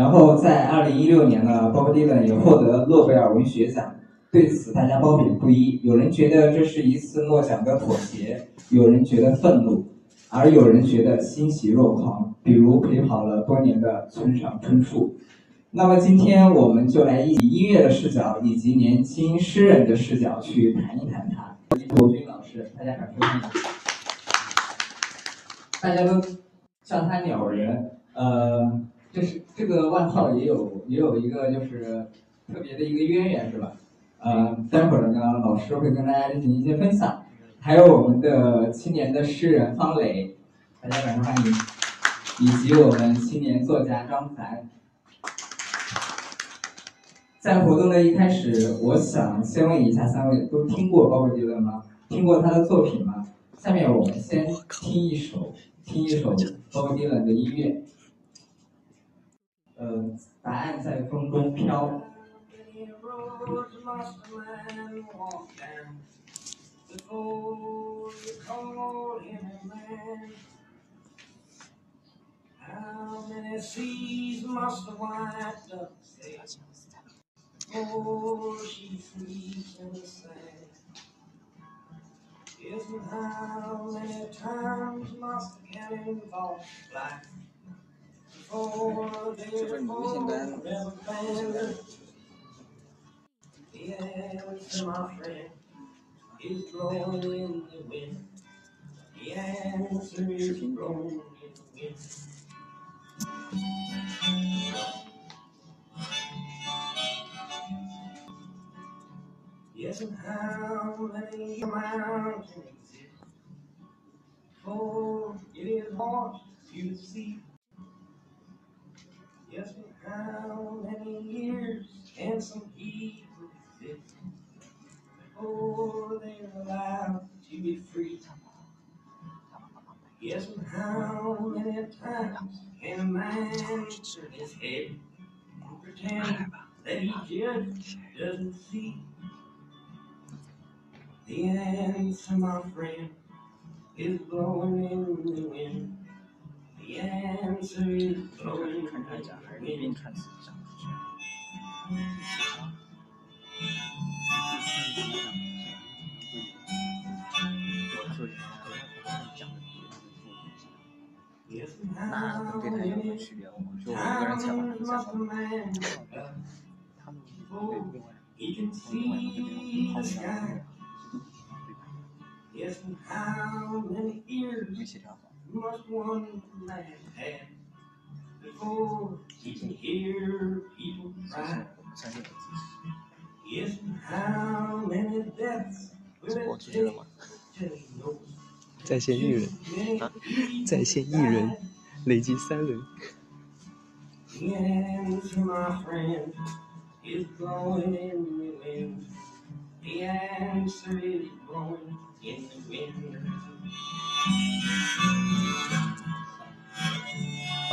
然后在二零一六年呢，Bob Dylan 也获得诺贝尔文学奖。对此，大家褒贬不一。有人觉得这是一次诺奖的妥协，有人觉得愤怒，而有人觉得欣喜若狂。比如陪跑了多年的村上春树。那么今天我们就来以音乐的视角以及年轻诗人的视角去谈一谈他。国军老师，大家掌声欢迎。大家都叫他鸟人，呃，这是这个外号也有也有一个就是特别的一个渊源，是吧？呃，待会儿呢，老师会跟大家进行一些分享，还有我们的青年的诗人方磊，大家掌声欢迎，以及我们青年作家张凡。在活动的一开始，我想先问一下三位，都听过鲍勃迪伦吗？听过他的作品吗？下面我们先听一首，听一首鲍勃迪伦的音乐。呃，答案在风中飘。roads must a man walk down before you call him a man? How many seas must a white duck sail before she sleeps in the sand? Yes, and how many times must a cannonball fly answer, my friend, is blowing in the wind. The answer is blowing in the wind. Yes, and how many mountains exist it is washed to the and how many years can some people before they're allowed to be free. Yes, how many times can a man turn his head and pretend that he just doesn't see? The answer, my friend, is blowing in the wind. The answer is blowing in the wind. 那跟电台有什么区别吗？就我一个人采访一下，他们另外另外一个地方好像没协调好。谢谢。直播出去了吗？在线艺人啊，在线艺人累计三 好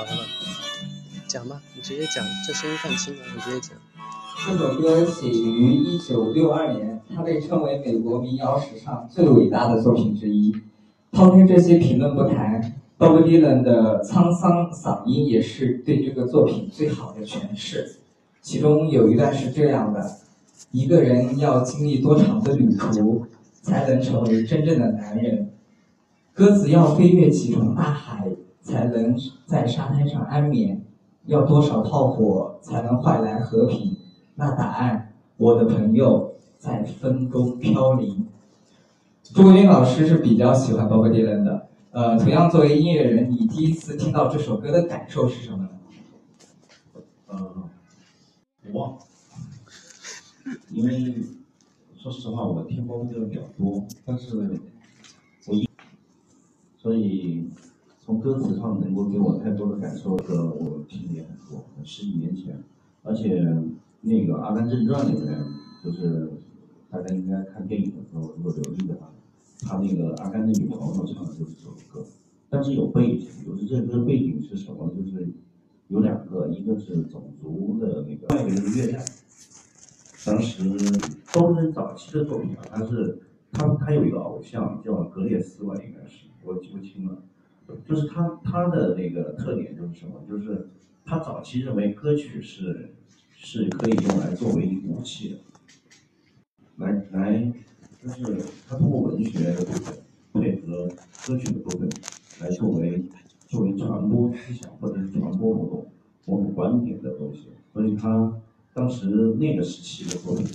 了，讲吧，你直接讲，这声音放轻了，你直接讲。这首歌写于一九六二年，它被称为美国民谣史上最伟大的作品之一。抛开这些评论不谈，Bob Dylan 的沧桑嗓音也是对这个作品最好的诠释。其中有一段是这样的：一个人要经历多长的旅途，才能成为真正的男人？鸽子要飞越几重大海，才能在沙滩上安眠？要多少炮火，才能换来和平？那答案，我的朋友在风中飘零。朱国军老师是比较喜欢 Bob Dylan 的，呃，同样作为音乐人，你第一次听到这首歌的感受是什么呢？呃，我忘了，因为说实话，我听 Bob Dylan 比较多，但是我一，所以从歌词上能够给我太多的感受的，我听的也很多，十几年前，而且。那个《阿甘正传》里面，就是大家应该看电影的时候，如果留意的话，他那个阿甘的女朋友唱的就是这首歌，但是有背景，就是这歌背景是什么？就是有两个，一个是种族的那个，另一个是越战。当时都是早期的作品啊，他是他他有一个偶像叫格列斯吧，应该是我记不清了，就是他他的那个特点就是什么？就是他早期认为歌曲是是可以用来作为武器的，来来，就是他通过文学的部分配合歌曲的部分来作为作为传播思想或者是传播某种某种观点的东西，所以他当时那个时期的作品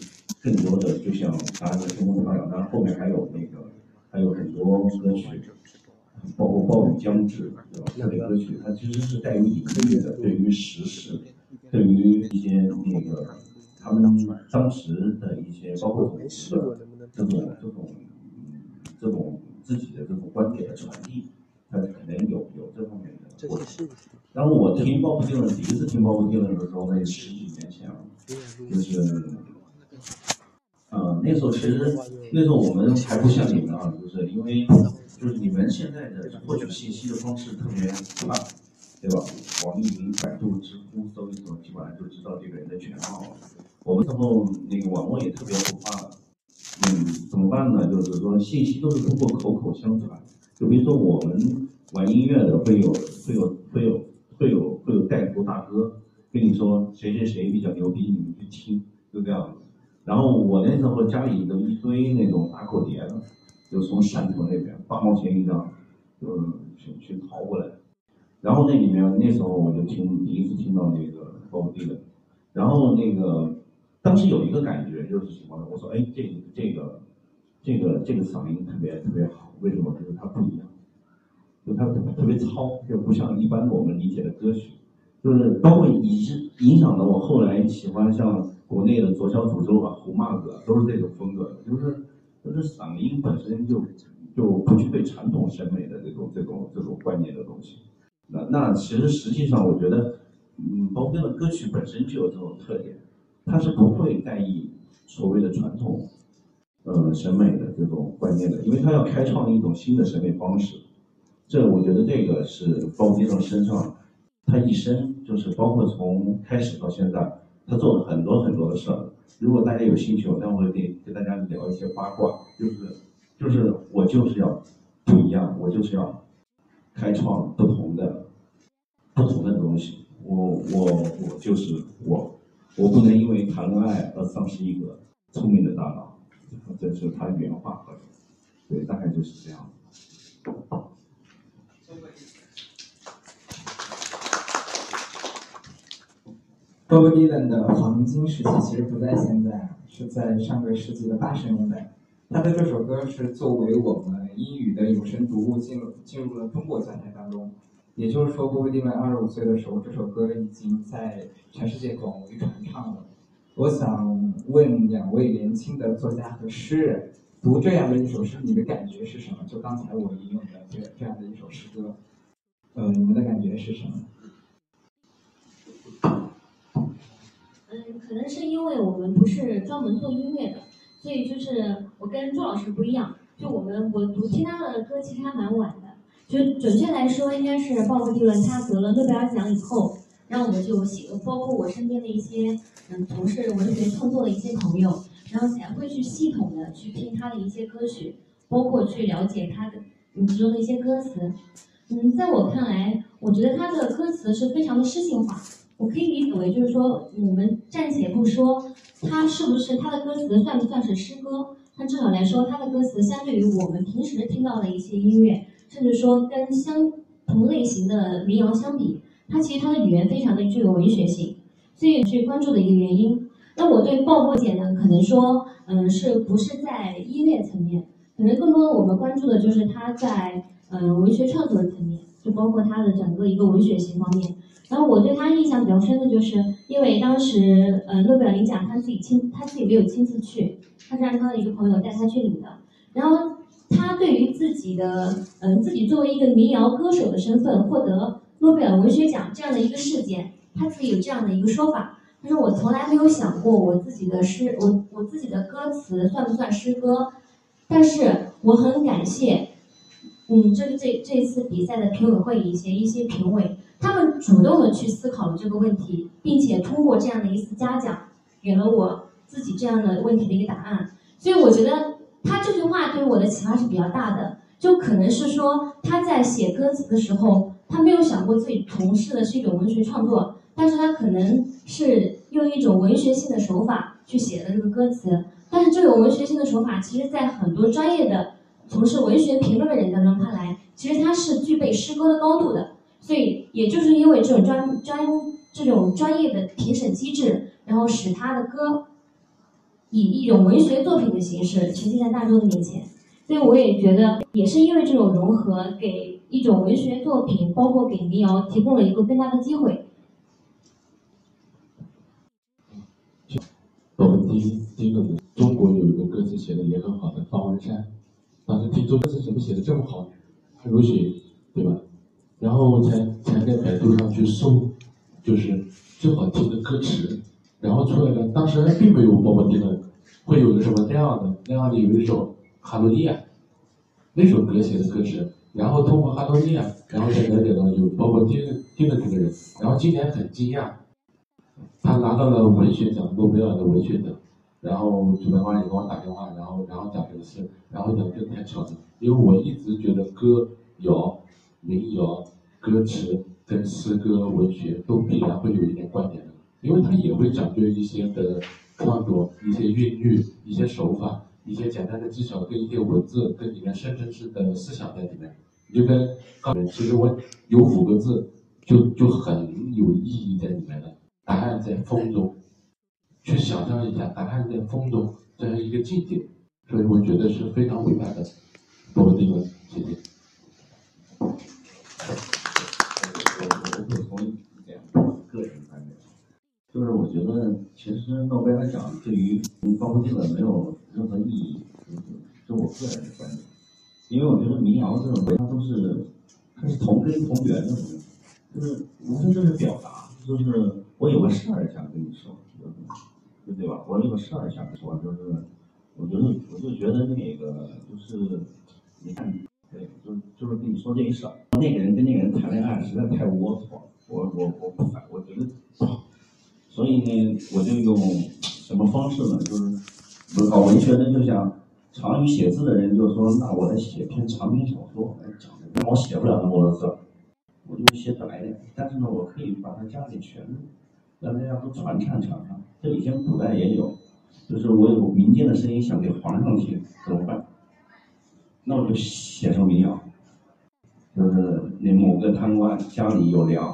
更多的就像大家的《天空飘扬》，当然后面还有那个还有很多歌曲。包括暴雨将至，对吧？这类歌曲它其实是带有隐喻的，对于时事，对于一些那个他们当时的一些，包括同时的这种这种这种自己的这种观点的传递，它可能有有这方面的。然后我听鲍勃迪伦第一次听鲍勃迪伦的时候，那十几年前了，就是，嗯，那时候其实那时候我们还不像你们啊，就是因为。就是你们现在的获取信息的方式特别快，对吧？网易云、百度、知乎搜一搜，基本上就知道这个人的全貌了。我们之后那个网络也特别不发了，嗯，怎么办呢？就是说信息都是通过口口相传。就比如说我们玩音乐的，会有会有会有会有会有带头大哥跟你说谁谁谁比较牛逼，你们去听，就这样。然后我那时候家里都一堆那种打口碟的。就从汕头那边八毛钱一张，就去去淘过来，然后那里面那时候我就听第一次听到那个鲍勃迪伦，然后那个当时有一个感觉就是什么呢？我说哎，这这个这个这个嗓音特别特别好，为什么？就是它不一样，就它特别糙，就不像一般我们理解的歌曲，就是包括影影响了我后来喜欢像国内的左小诅咒啊、胡马哥都是这种风格的，就是。就是嗓音本身就就不具备传统审美的这种这种这种观念的东西。那那其实实际上我觉得，嗯，包括的歌曲本身就有这种特点，它是不会在意所谓的传统，呃，审美的这种观念的，因为它要开创一种新的审美方式。这我觉得这个是包括这身上，他一生就是包括从开始到现在，他做了很多很多的事儿。如果大家有兴趣，那我待会儿给跟大家聊一些八卦，就是就是我就是要不一样，我就是要开创不同的不同的东西。我我我就是我，我不能因为谈恋爱而丧失一个聪明的大脑，这是他原话，对，大概就是这样。Bob Dylan 的黄金时期其实不在现在，是在上个世纪的八十年代。他的这首歌是作为我们英语的有声读物进入进入了中国教材当中。也就是说，鲍勃迪伦二十五岁的时候，这首歌已经在全世界广为传唱了。我想问两位年轻的作家和诗人，读这样的一首诗，你的感觉是什么？就刚才我引用的这这样的一首诗歌，呃，你们的感觉是什么？嗯，可能是因为我们不是专门做音乐的，所以就是我跟朱老师不一样。就我们，我读听他的歌其实还蛮晚的。就准确来说，应该是鲍勃迪伦他得了诺贝尔奖以后，然后我就写，包括我身边的一些嗯从事文学创作的一些朋友，然后才会去系统的去听他的一些歌曲，包括去了解他的其中的一些歌词。嗯，在我看来，我觉得他的歌词是非常的诗性化。我可以理解为，就是说，我们暂且不说他是不是他的歌词算不算是诗歌，但至少来说，他的歌词相对于我们平时听到的一些音乐，甚至说跟相同类型的民谣相比，它其实它的语言非常的具有文学性，所以去关注的一个原因。那我对鲍勃姐呢，可能说，嗯，是不是在音乐层面，可能更多的我们关注的就是他在嗯文学创作层面，就包括他的整个一个文学性方面。然后我对他印象比较深的就是，因为当时呃诺贝尔领奖他自己亲他自己没有亲自去，他是让他的一个朋友带他去领的。然后他对于自己的嗯自己作为一个民谣歌手的身份获得诺贝尔文学奖这样的一个事件，他自己有这样的一个说法，他说我从来没有想过我自己的诗我我自己的歌词算不算诗歌，但是我很感谢嗯这这这次比赛的评委会一些一些评委。他们主动的去思考了这个问题，并且通过这样的一次嘉奖，给了我自己这样的问题的一个答案。所以我觉得他这句话对我的启发是比较大的，就可能是说他在写歌词的时候，他没有想过自己从事的是一种文学创作，但是他可能是用一种文学性的手法去写的这个歌词，但是这种文学性的手法，其实在很多专业的从事文学评论的人当中看来，其实它是具备诗歌的高度的。所以，也就是因为这种专专这种专业的评审机制，然后使他的歌以一种文学作品的形式呈现在大众的面前。所以，我也觉得，也是因为这种融合，给一种文学作品，包括给民谣提供了一个更大的机会。我们第一第一个，中国有一个歌词写的也很好的方文山，当时听说歌词怎么写的这么好，如雪，对吧？然后才才在百度上去搜，就是最好听的歌词，然后出来了。当时还并没有包括迪伦，会有个什么那样的那样的有一首《哈罗尼亚》，那首歌写的歌词，然后通过《哈罗尼亚》，然后才了解到有包括丁丁的这个人。然后今年很惊讶，他拿到了文学奖，诺贝尔的文学奖。然后主办方也给我打电话，然后然后讲这个事，然后讲这太巧了，因为我一直觉得歌谣。民谣歌词跟诗歌文学都必然会有一点关联的，因为它也会讲究一些的创作、一些韵律、一些手法、一些简单的技巧跟一些文字跟里面深层次的思想在里面。就跟刚才其实我有五个字就就很有意义在里面的，答案在风中，去想象一下答案在风中这样一个境界，所以我觉得是非常伟大的。我们这个谢谢。就是我觉得，其实诺贝尔奖对于包括这个没有任何意义，就是就我个人的观点。因为我觉得民谣这种，它都是它是同根同源的东西，就是无非就是表达，就是我有个事儿想跟你说，对对吧？我有个事儿想说，就是我觉得我就觉得那个就是你看，对，就就是跟你说这一事儿，那个人跟那个人谈恋爱实在太龌龊，我我我不反，我觉得。所以呢，我就用什么方式呢？就是搞文学的，就像长于写字的人，就说那我来写篇长篇小说来讲。那我写不了那么多字，我就写短一点。但是呢，我可以把它加点旋律，让大家都传唱传唱。这以前古代也有，就是我有民间的声音想给皇上听，怎么办？那我就写首民谣，就是那某个贪官家里有粮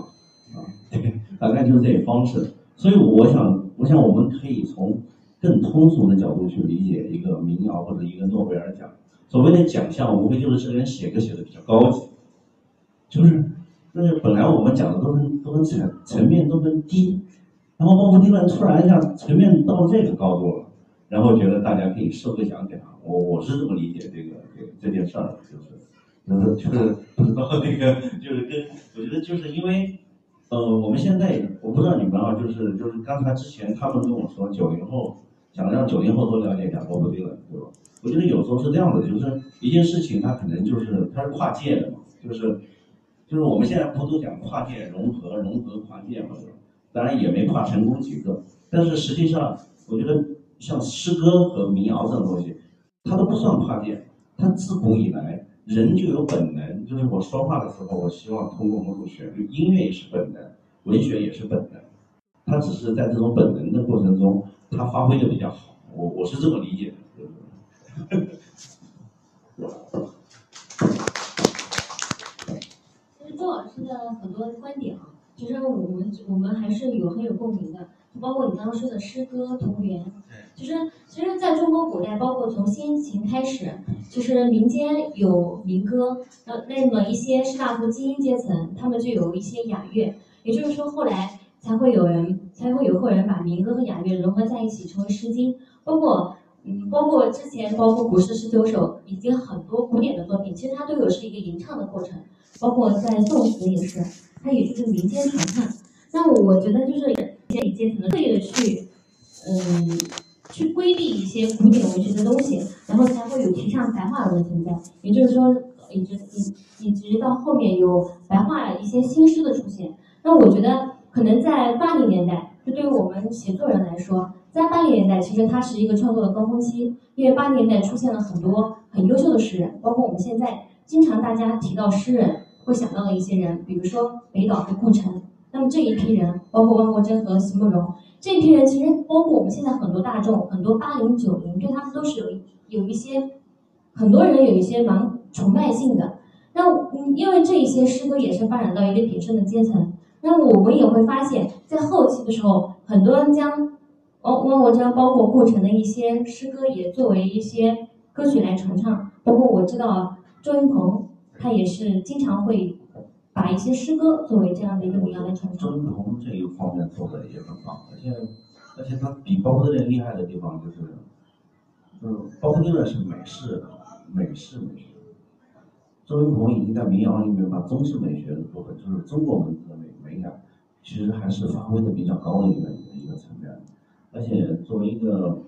啊，对 大概就是这个方式。所以我想，我想我们可以从更通俗的角度去理解一个民谣或者一个诺贝尔奖。所谓的奖项，无非就是这个人写歌写的比较高级，就是，就是本来我们讲的都跟都跟层层面都跟低，然后包括丁伦突然一下层面到这个高度了，然后觉得大家可以授个奖给他。我我是这么理解这个这这件事儿的，就是，就是不知道那个就是跟我觉得就是因为。呃，我们现在我不知道你们啊，就是就是刚才之前他们跟我说九零后想让九零后多了解一下波波迪伦，对吧？我觉得有时候是这样的，就是一件事情它可能就是它是跨界的嘛，就是就是我们现在不都讲跨界融合、融合跨界嘛，当然也没跨成功几个，但是实际上我觉得像诗歌和民谣这种东西，它都不算跨界，它自古以来。人就有本能，就是我说话的时候，我希望通过某种旋律，音乐也是本能，文学也是本能，它只是在这种本能的过程中，它发挥的比较好。我我是这么理解的。其实周老师的很多观点啊，其实我们我们还是有很有共鸣的。包括你刚刚说的诗歌同源，就是其实在中国古代，包括从先秦开始，就是民间有民歌，那那么一些士大夫精英阶层，他们就有一些雅乐，也就是说后来才会有人才会有后人把民歌和雅乐融合在一起，成为诗经。包括嗯，包括之前包括古诗十九首，以及很多古典的作品，其实它都有是一个吟唱的过程，包括在宋词也是，它也就是民间传唱。那我觉得就是。阶级阶层的刻意的去，嗯，去规避一些古典文学的东西，然后才会有提倡白话文的存在。也就是说，一直一一直到后面有白话一些新诗的出现。那我觉得，可能在八零年代，就对于我们写作人来说，在八零年代其实它是一个创作的高峰期，因为八零年代出现了很多很优秀的诗人，包括我们现在经常大家提到诗人会想到的一些人，比如说北岛和顾城。那么这一批人，包括汪国真和席慕容这一批人，其实包括我们现在很多大众，很多八零九零，对他们都是有有一些很多人有一些蛮崇拜性的。那嗯，因为这一些诗歌也是发展到一个鼎盛的阶层。那我们也会发现，在后期的时候，很多人将汪汪国真包括顾城的一些诗歌也作为一些歌曲来传唱。包括我知道周云鹏，他也是经常会。把一些诗歌作为这样的一个民谣来传承。周云鹏这一方面做的也很棒，而且而且他比包夫人厉害的地方就是，就是包夫人是美式美式美学，周云鹏已经在民谣里面把中式美学的部分，就是中国文字的美美感，其实还是发挥的比较高的一个一个层面。而且作为一个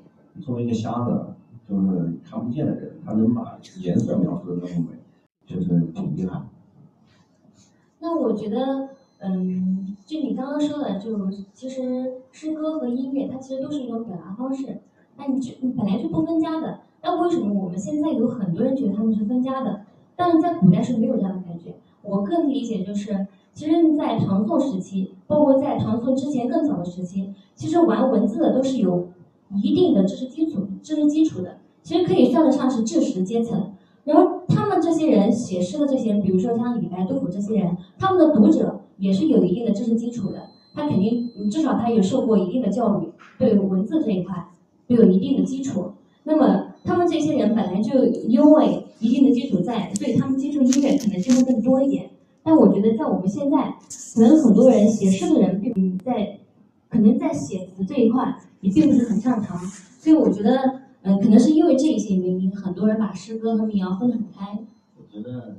作为一个瞎子，就是看不见的人，他能把颜色描述的那么美，就是挺厉害。那我觉得，嗯，就你刚刚说的，就其实诗歌和音乐，它其实都是一种表达方式。那你就你本来就不分家的，那为什么我们现在有很多人觉得他们是分家的？但是在古代是没有这样的感觉。我个人理解就是，其实你，在唐宋时期，包括在唐宋之前更早的时期，其实玩文字的都是有一定的知识基础、知识基础的，其实可以算得上是知识阶层。然后他这些人写诗的这些人，比如说像李白、杜甫这些人，他们的读者也是有一定的知识基础的。他肯定至少他有受过一定的教育，对文字这一块都有一定的基础。那么他们这些人本来就因为一定的基础在，所以他们接触音乐可能就会更多一点。但我觉得在我们现在，可能很多人写诗的人并在，可能在写词这一块也并不是很擅长。所以我觉得。嗯，可能是因为这些原因，很多人把诗歌和民谣分得很开。我觉得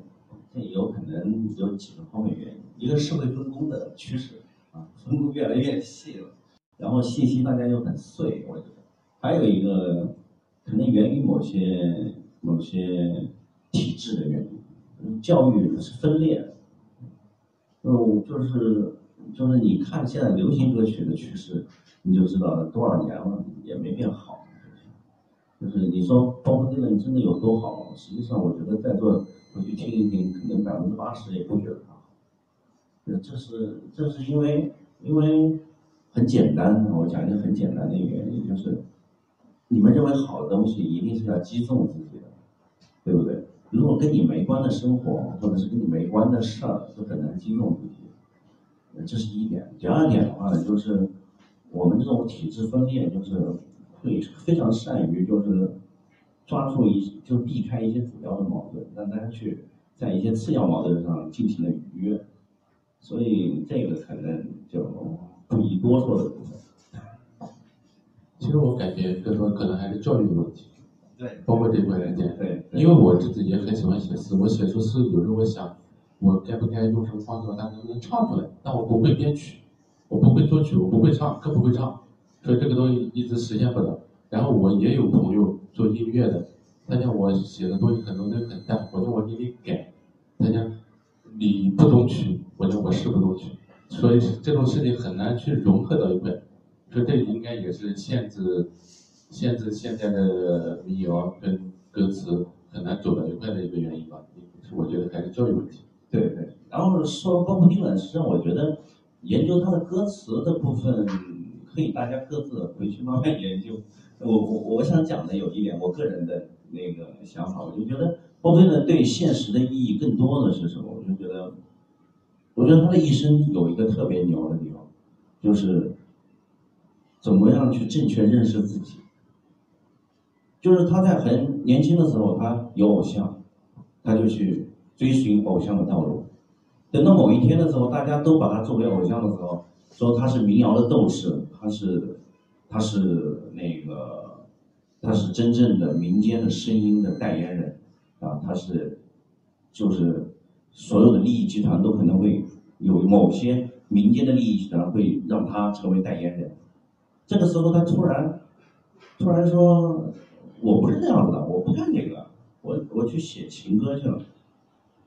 这有可能有几个方面原因，一个社会分工的趋势啊，分工越来越细了，然后信息大家又很碎，我觉得还有一个可能源于某些某些体制的原因，教育是分裂的，嗯，就是就是你看现在流行歌曲的趋势，你就知道多少年了也没变好。就是你说包括这个人真的有多好？实际上，我觉得在座回去听一听，可能百分之八十也不觉得他好。这是这是因为因为很简单，我讲一个很简单的原因，就是你们认为好的东西一定是要击中自己的，对不对？如果跟你没关的生活，或者是跟你没关的事儿，就很难击中自己。这是一点。第二点的话呢，就是我们这种体制分裂，就是。会非常善于就是抓住一就避开一些主要的矛盾，让大家去在一些次要矛盾上进行了逾越，所以这个可能就不宜多说的部分。其实我感觉更多可能还是教育的问题，对，包括这块来讲，对，因为我自己也很喜欢写诗，我写出诗有时候我想，我该不该用什么方式把它能不能唱出来？但我不会编曲，我不会作曲，我不会唱，更不会唱。所以这个东西一直实现不了。然后我也有朋友做音乐的，他讲我写的东西很多都很淡，我说我给你改，他讲你不懂曲，我讲我是不懂曲，所以这种事情很难去融合到一块。所以这应该也是限制限制现在的民谣跟歌词很难走到一块的一个原因吧。我觉得还是教育问题。对对。然后说包括丁文，实际上我觉得研究他的歌词的部分。可以，大家各自回去慢慢研究。我我我想讲的有一点，我个人的那个想法，我就觉得波菲呢对现实的意义更多的是什么？我就觉得，我觉得他的一生有一个特别牛的地方，就是怎么样去正确认识自己。就是他在很年轻的时候，他有偶像，他就去追寻偶像的道路。等到某一天的时候，大家都把他作为偶像的时候。说他是民谣的斗士，他是，他是那个，他是真正的民间的声音的代言人，啊，他是，就是所有的利益集团都可能会有某些民间的利益集团会让他成为代言人。这个时候他突然，突然说，我不是这样子的，我不干这个，我我去写情歌去了。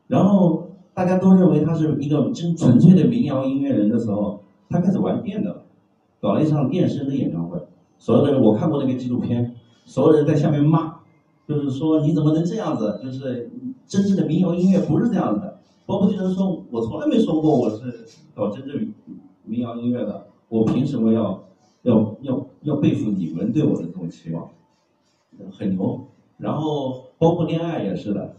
然后大家都认为他是一个真纯粹的民谣音乐人的时候。他开始玩电的，搞了一场电声的演唱会，所有的人我看过那个纪录片，所有人在下面骂，就是说你怎么能这样子？就是真正的民谣音乐不是这样子的。包括这人说，我从来没说过我是搞真正民谣音乐的，我凭什么要要要要背负你们对我的这种期望？很牛。然后包括恋爱也是的，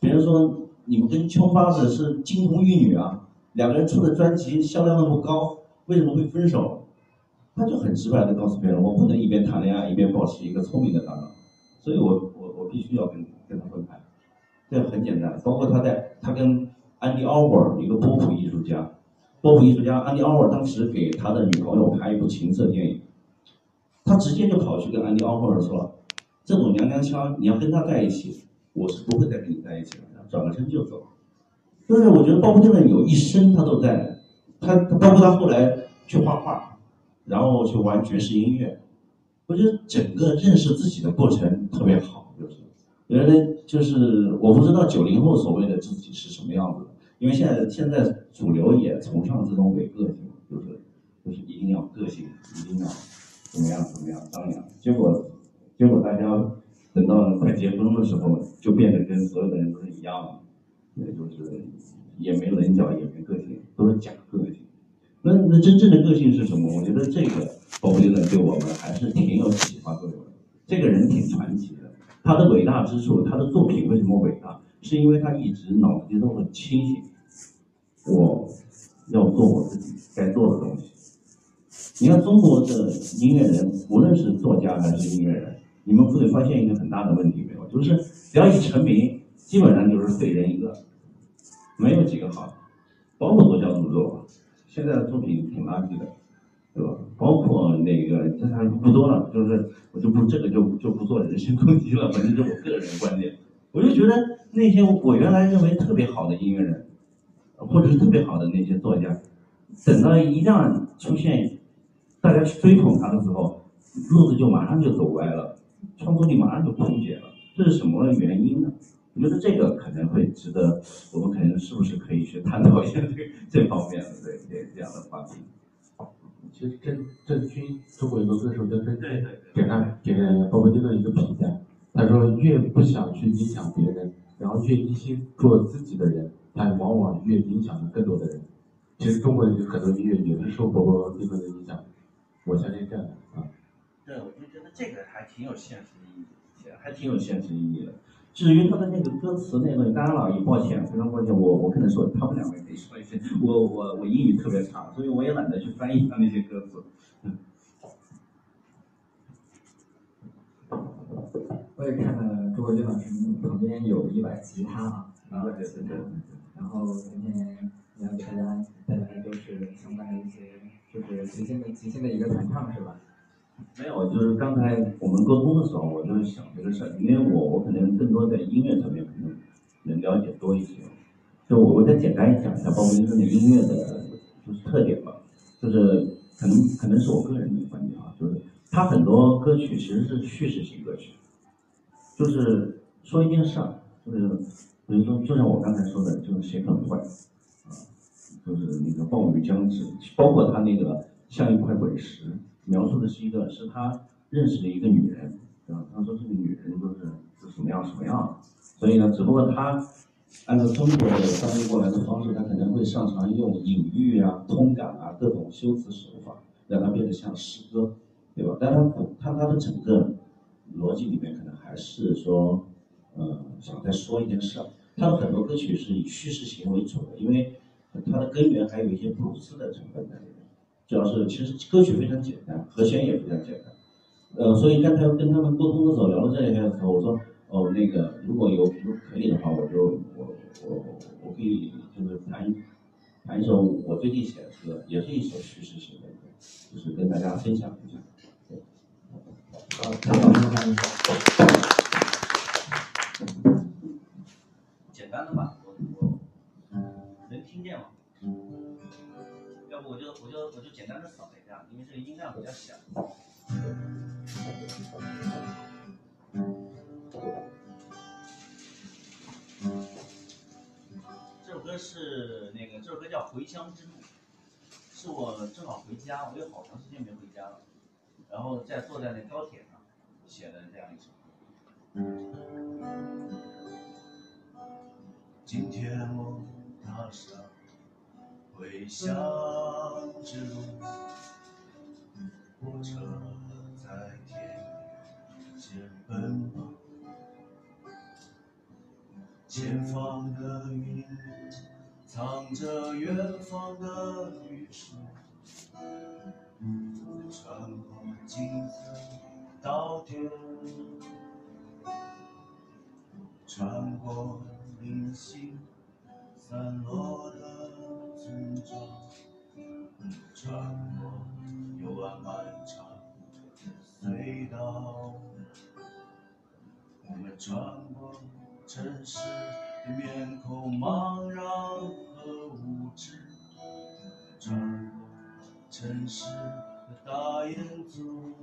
别人说你们跟秋发子是金童玉女啊，两个人出的专辑销量那么高，为什么会分手？他就很直白的告诉别人，我不能一边谈恋爱一边保持一个聪明的大脑，所以我我我必须要跟跟他分开。这很简单，包括他在他跟安迪奥沃尔一个波普艺术家，波普艺术家安迪奥沃尔当时给他的女朋友拍一部情色电影，他直接就跑去跟安迪奥沃尔说。这种娘娘腔，你要跟他在一起，我是不会再跟你在一起了，转个身就走。就是我觉得鲍勃迪伦有一生他都在，他包括他后来去画画，然后去玩爵士音乐，我觉得整个认识自己的过程特别好，就是原来就是我不知道九零后所谓的自己是什么样子的，因为现在现在主流也崇尚这种伪个性，就是就是一定要个性，一定要怎么样怎么样张扬，结果。结果大家等到快结婚的时候，就变得跟所有的人都是一样的，也就是也没棱角，也没个性，都是假个性。那那真正的个性是什么？我觉得这个鲍勃迪伦对我们还是挺有启发作用的。这个人挺传奇的，他的伟大之处，他的作品为什么伟大？是因为他一直脑子都很清醒，我要做我自己该做的东西。你看中国的音乐人，无论是作家还是音乐人。你们会发现一个很大的问题没有？就是只要一成名，基本上就是废人一个，没有几个好。包括左小诅咒，现在的作品挺垃圾的，对吧？包括那个，这还不多了，就是我就不这个就就不做人身攻击了，反正是我个人观点。我就觉得那些我原来认为特别好的音乐人，或者是特别好的那些作家，等到一旦出现大家去追捧他的时候，路子就马上就走歪了。创作力马上就枯竭了，这是什么原因呢？我觉得这个可能会值得我们可能是不是可以去探讨一下这这方面的对这这样的话题。其实郑郑钧，中国有个歌手叫郑钧，给他给鲍勃迪伦一个评价，他说越不想去影响别人，然后越一心做自己的人，他往往越影响了更多的人。其实中国有很多音乐也是受鲍勃迪伦的影响，我相信这样的啊。对，我就觉得这个还挺有现实意义，还挺有现实意义的。至于他的那个歌词那个，当然了，也抱歉，非常抱歉，我我可能说他们两位可以说一些，我我我英语特别差，所以我也懒得去翻译他那些歌词。我也看了朱国军老师旁边有一把吉他啊，然后对对对，然后今天要给大家带来的都是相关的一些，就是即兴的即兴的一个弹唱是吧？没有，就是刚才我们沟通的时候，我就是想这个事儿，因为我我可能更多在音乐层面可能能了解多一些，就我我再简单讲一下鲍勃迪伦的音乐的，就是特点吧，就是可能可能是我个人的观点啊，就是他很多歌曲其实是叙事型歌曲，就是说一件事儿，就是比如说就像我刚才说的，就是谁很坏啊，就是那个暴雨将至，包括他那个像一块滚石。描述的是一个，是他认识的一个女人，啊，他说这个女人就是是什么样什么样，所以呢，只不过他按照中国的翻译过来的方式，他可能会擅长用隐喻啊、通感啊各种修辞手法，让它变得像诗歌，对吧？但他他他的整个逻辑里面可能还是说，呃，想再说一件事。他的很多歌曲是以叙事型为主的，因为它的根源还有一些布鲁斯的成分在里面。主要是其实歌曲非常简单，和弦也非常简单，呃，所以刚才跟他们沟通的时候聊到这里的时候，我说哦，那个如果有如果可以的话，我就我我我可以就是弹弹一首我最近写的歌，也是一首叙事型的歌，就是跟大家分享一下。好，太好了，简单的吧，我我能听见吗？要不我就我就我就简单的扫一下，因为这个音量比较小。这首歌是那个这首歌叫《回乡之路》，是我正好回家，我有好长时间没回家了，然后在坐在那高铁上写的这样一首。今天我踏上。回乡之路，火车在田野间奔跑，前方的云藏着远方的雨水，穿过金色稻田，穿过零星。散落的村庄，穿过幽暗漫长的隧道，我们穿过城市的面孔茫然和无知，穿过城市的大烟囱。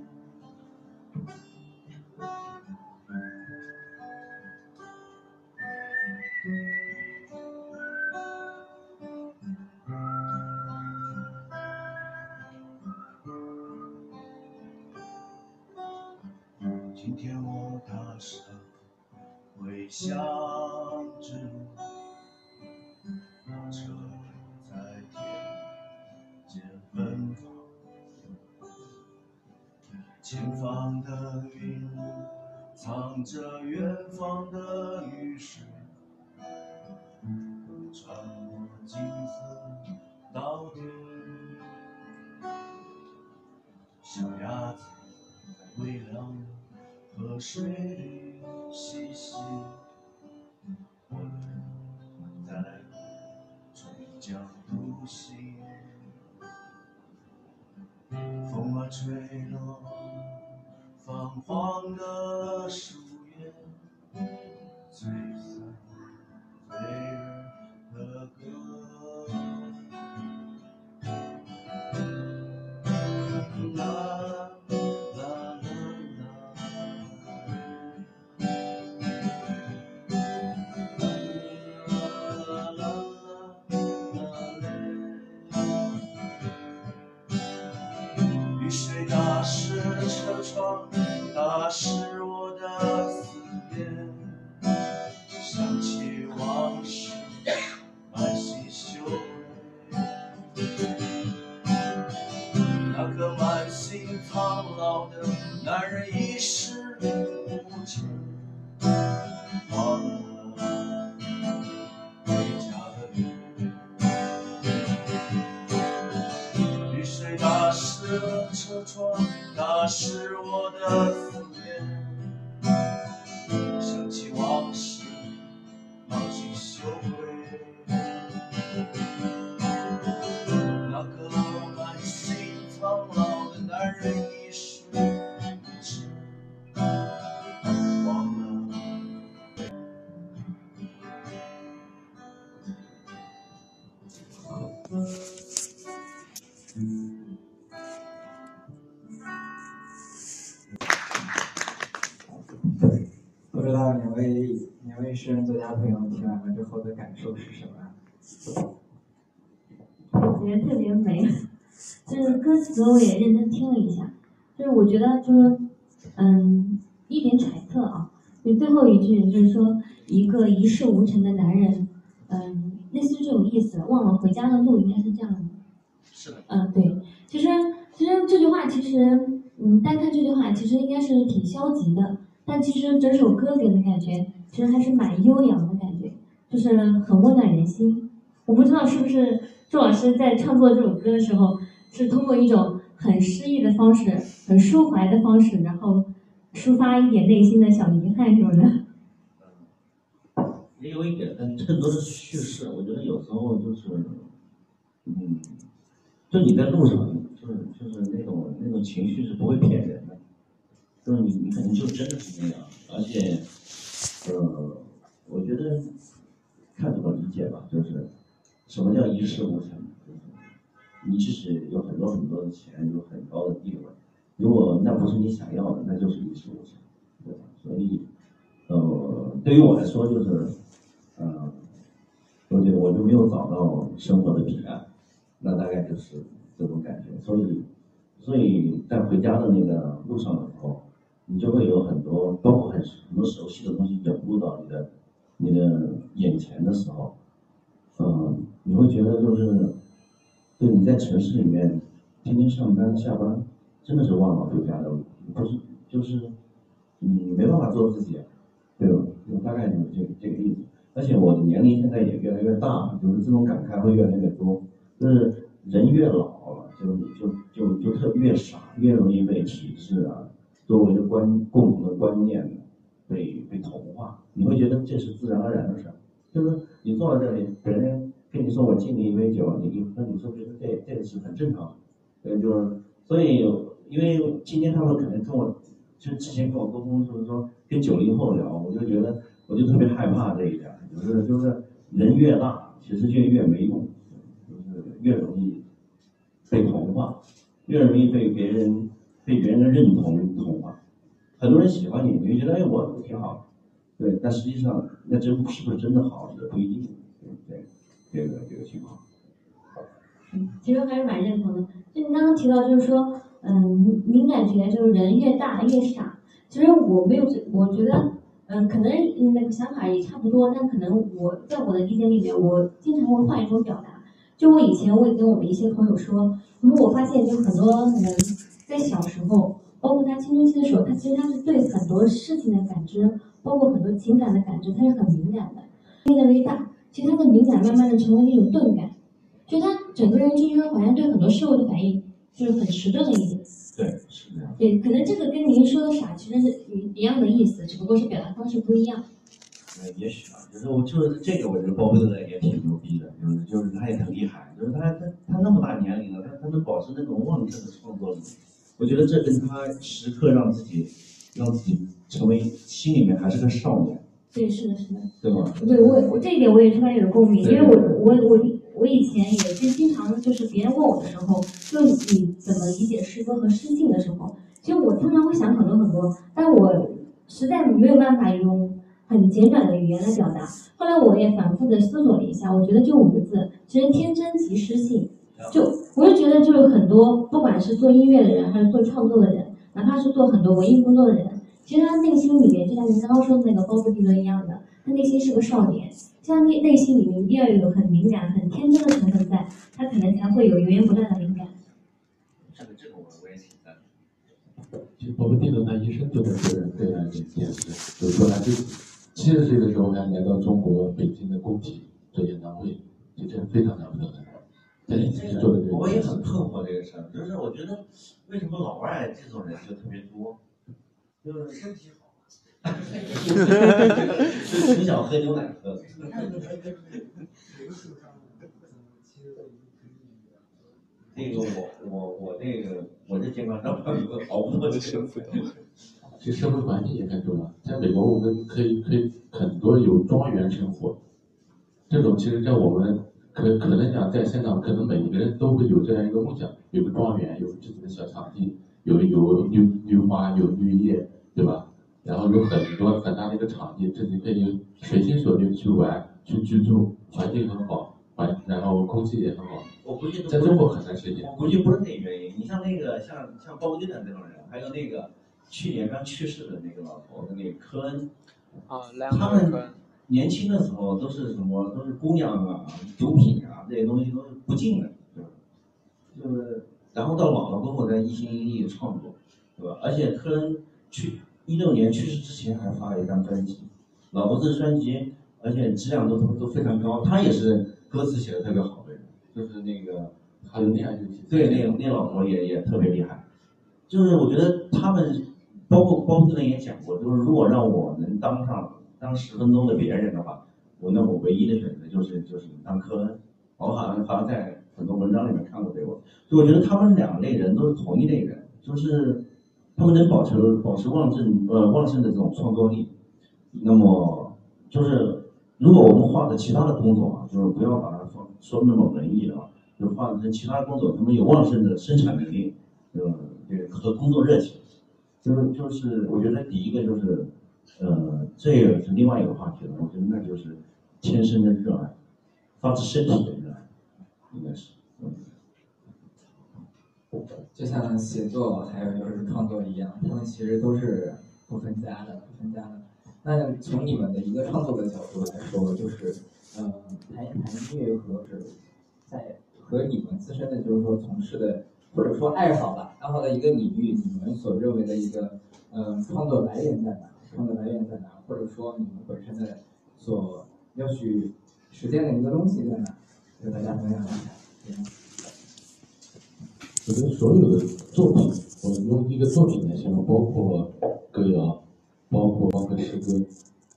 今天我大声回乡受是什么？我觉得特别美，就是歌词我也认真听了一下，就是我觉得就是嗯一点揣测啊，就最后一句就是说一个一事无成的男人，嗯类似于这种意思，忘了回家的路，应该是这样的。是的，嗯，对，其实其实这句话其实，嗯，单看这句话其实应该是挺消极的，但其实整首歌给人的感觉其实还是蛮悠扬的感觉，就是很温暖人心。我不知道是不是周老师在创作这首歌的时候，是通过一种很诗意的方式、很抒怀的方式，然后抒发一点内心的小遗憾什么的。也有一点，但更多的是叙事。我觉得有时候就是，嗯，就你在路上，就是就是那种那种情绪是不会骗人的，就是你你可能就真的是那样，而且，呃，我觉得看怎么理解吧，就是什么叫一事无成，就是你即使有很多很多的钱，有很高的地位，如果那不是你想要的，那就是一事无成，对吧？所以，呃，对于我来说就是。嗯，我就我就没有找到生活的彼岸，那大概就是这种感觉。所以，所以在回家的那个路上的时候，你就会有很多，包括很很多熟悉的东西涌入到你的你的眼前的时候，嗯，你会觉得就是就你在城市里面天天上班下班，真的是忘了回家的，不是就是你没办法做自己，对吧？就大概就是这这个意思。而且我的年龄现在也越来越大，就是这种感慨会越来越多。就是人越老了，就就就就特越傻，越容易被体制啊周围的观共同的观念被被同化。你会觉得这是自然而然的事儿，就是你坐在这里，别人跟你说我敬你一杯酒，你那你说觉得这这个是很正常，对，就是所以因为今天他们可能跟我就之前跟我沟通，就是说跟九零后聊，我就觉得我就特别害怕这一点。就是就是人越大，其实就越没用，就是越容易被同化，越容易被别人被别人的认同同化。很多人喜欢你，你就觉得哎我挺好，对，但实际上那真是不是真的好也不一定，对对这个这个情况。嗯，其实还是蛮认同的。就你刚刚提到，就是说，嗯，您感觉就是人越大越傻。其实我没有，我觉得。嗯，可能那个想法也差不多，但可能我在我的理解里面，我经常会换一种表达。就我以前我也跟我的一些朋友说，如果我发现就很多人在小时候，包括他青春期的时候，他其实他是对很多事情的感知，包括很多情感的感知，他是很敏感的。越来越大，其实他的敏感慢慢的成为那种钝感，就他整个人就是好像对很多事物的反应就是很迟钝了一点。对，是这样。对，可能这个跟您说的傻其实是一一样的意思，只不过是表达方式不一样。呃，也许吧，就是我就是这个，我觉得包贝尔也挺牛逼的，就是就是他也挺厉害，就是他他他那么大年龄了，他他能保持那种旺盛的创作力，我觉得这跟他时刻让自己让自己成为心里面还是个少年。对，是的，是的。对吗？对我我这一点我也特别有共鸣，因为我我我。我以前也是经常就是别人问我的时候，就你怎么理解诗歌和诗境的时候，其实我通常会想很多很多，但我实在没有办法用很简短的语言来表达。后来我也反复的思索了一下，我觉得就五个字，其实天真即诗性。就我就觉得就是很多不管是做音乐的人还是做创作的人，哪怕是做很多文艺工作的人，其实他内心里面就像您刚刚说的那个包布迪伦一样的，他内心是个少年。像内内心里面一定要有很敏感、很天真的成分在，他可能才会有源源不断的灵感。这个这个我我也挺赞其实包括蒂伦他一生都在做人对爱这件事，比如说他就七十岁的时候还来到中国北京的工体做演唱会，就这非常了不得的。这个我也很困惑这个事儿，就是我觉得为什么老外这种人就特别多，就是身体好。就从小喝牛奶喝。那个我我我那个我这肩膀上有一个熬不脱的生活。其实社会环境也很重要，在美国我们可以可以很多有庄园生活，这种其实在我们可可能讲在香港，可能每一个人都会有这样一个梦想，有个庄园，有自己的小场地，有有绿绿花，有绿叶，对吧？然后有很多很大的一个场地，自己可以随心所欲去玩、去居住，环境很好，环然后空气也很好。我估计在中国很难实现。我估计不是那原因。你像那个像像鲍勃迪伦这种人，还有那个去年刚去世的那个老头子那个科恩，啊，他们年轻的时候都是什么？都是姑娘啊、毒品啊这些东西都是不敬的，对吧？就是，然后到老了过后再一心一意的创作，对吧？而且科恩去。一六年去世之前还发了一张专辑，老婆子专辑，而且质量都都都非常高。他也是歌词写的特别好的人，就是那个很有恋爱游戏，对，那那老婆也也特别厉害。就是我觉得他们，包括包子人也讲过，就是如果让我能当上当十分钟的别人的话，我那我唯一的选择就是就是当科恩。我好像好像在很多文章里面看过这个，就我觉得他们两类人都是同一类人，就是。他们能保持保持旺盛呃旺盛的这种创作力，那么就是如果我们画的其他的工作啊，就是不要把它说说那么文艺啊，就换成其他工作，他们有旺盛的生产能力，呃，这个和工作热情，就是就是我觉得第一个就是，呃，这也是另外一个话题了，我觉得那就是天生的热爱，发自身体的热爱，应该是。就像写作还有就是创作一样，他们其实都是不分家的，不分家的。那从你们的一个创作的角度来说，就是，嗯，谈一谈音乐和是在和你们自身的就是说从事的或者说爱好吧，爱好的一个领域，你们所认为的一个嗯创作来源在哪？创作来源在哪？或者说你们本身的所要去实践的一个东西在哪？跟大家分享一下。我觉得所有的作品，我用一个作品来形容，包括歌谣，包括包括诗歌，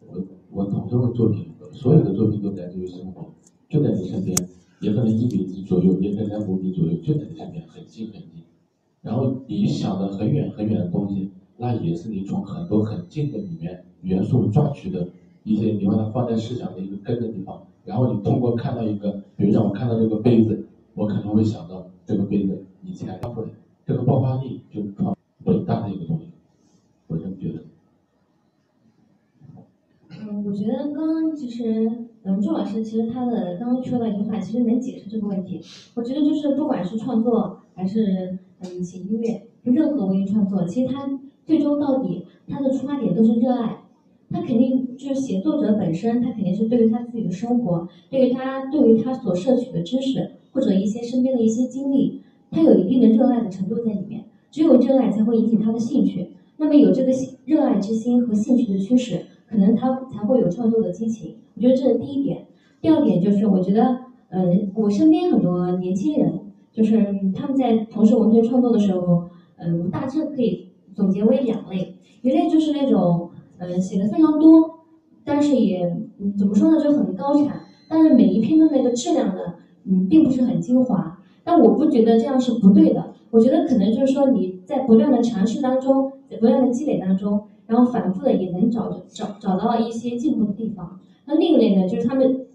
我我统称的作品，所有的作品都来自于生活，就在你身边，也可能一米左右，也可能五米左右，就在你身边，很近很近。然后你想的很远很远的东西，那也是你从很多很近的里面元素抓取的一些，你把它放在思想的一个根的地方，然后你通过看到一个，比如让我看到这个杯子，我可能会想到这个杯子。以前它会，这个爆发力就是创伟大的一个东西，我这么觉得。嗯，我觉得刚刚其实，嗯，朱老师其实他的刚刚说到一句话，其实能解释这个问题。我觉得就是不管是创作还是嗯写音乐，就任何文艺创作，其实它最终到底他的出发点都是热爱。他肯定就是写作者本身，他肯定是对于他自己的生活，对于他对于他所摄取的知识或者一些身边的一些经历。他有一定的热爱的程度在里面，只有热爱才会引起他的兴趣。那么有这个热爱之心和兴趣的驱使，可能他才会有创作的激情。我觉得这是第一点。第二点就是，我觉得，嗯，我身边很多年轻人，就是他们在从事文学创作的时候，嗯，大致可以总结为两类。一类就是那种，嗯，写的非常多，但是也怎么说呢，就很高产，但是每一篇的那个质量呢，嗯，并不是很精华。但我不觉得这样是不对的，我觉得可能就是说你在不断的尝试当中，在不断的积累当中，然后反复的也能找找找到一些进步的地方。那另一类呢，就是他们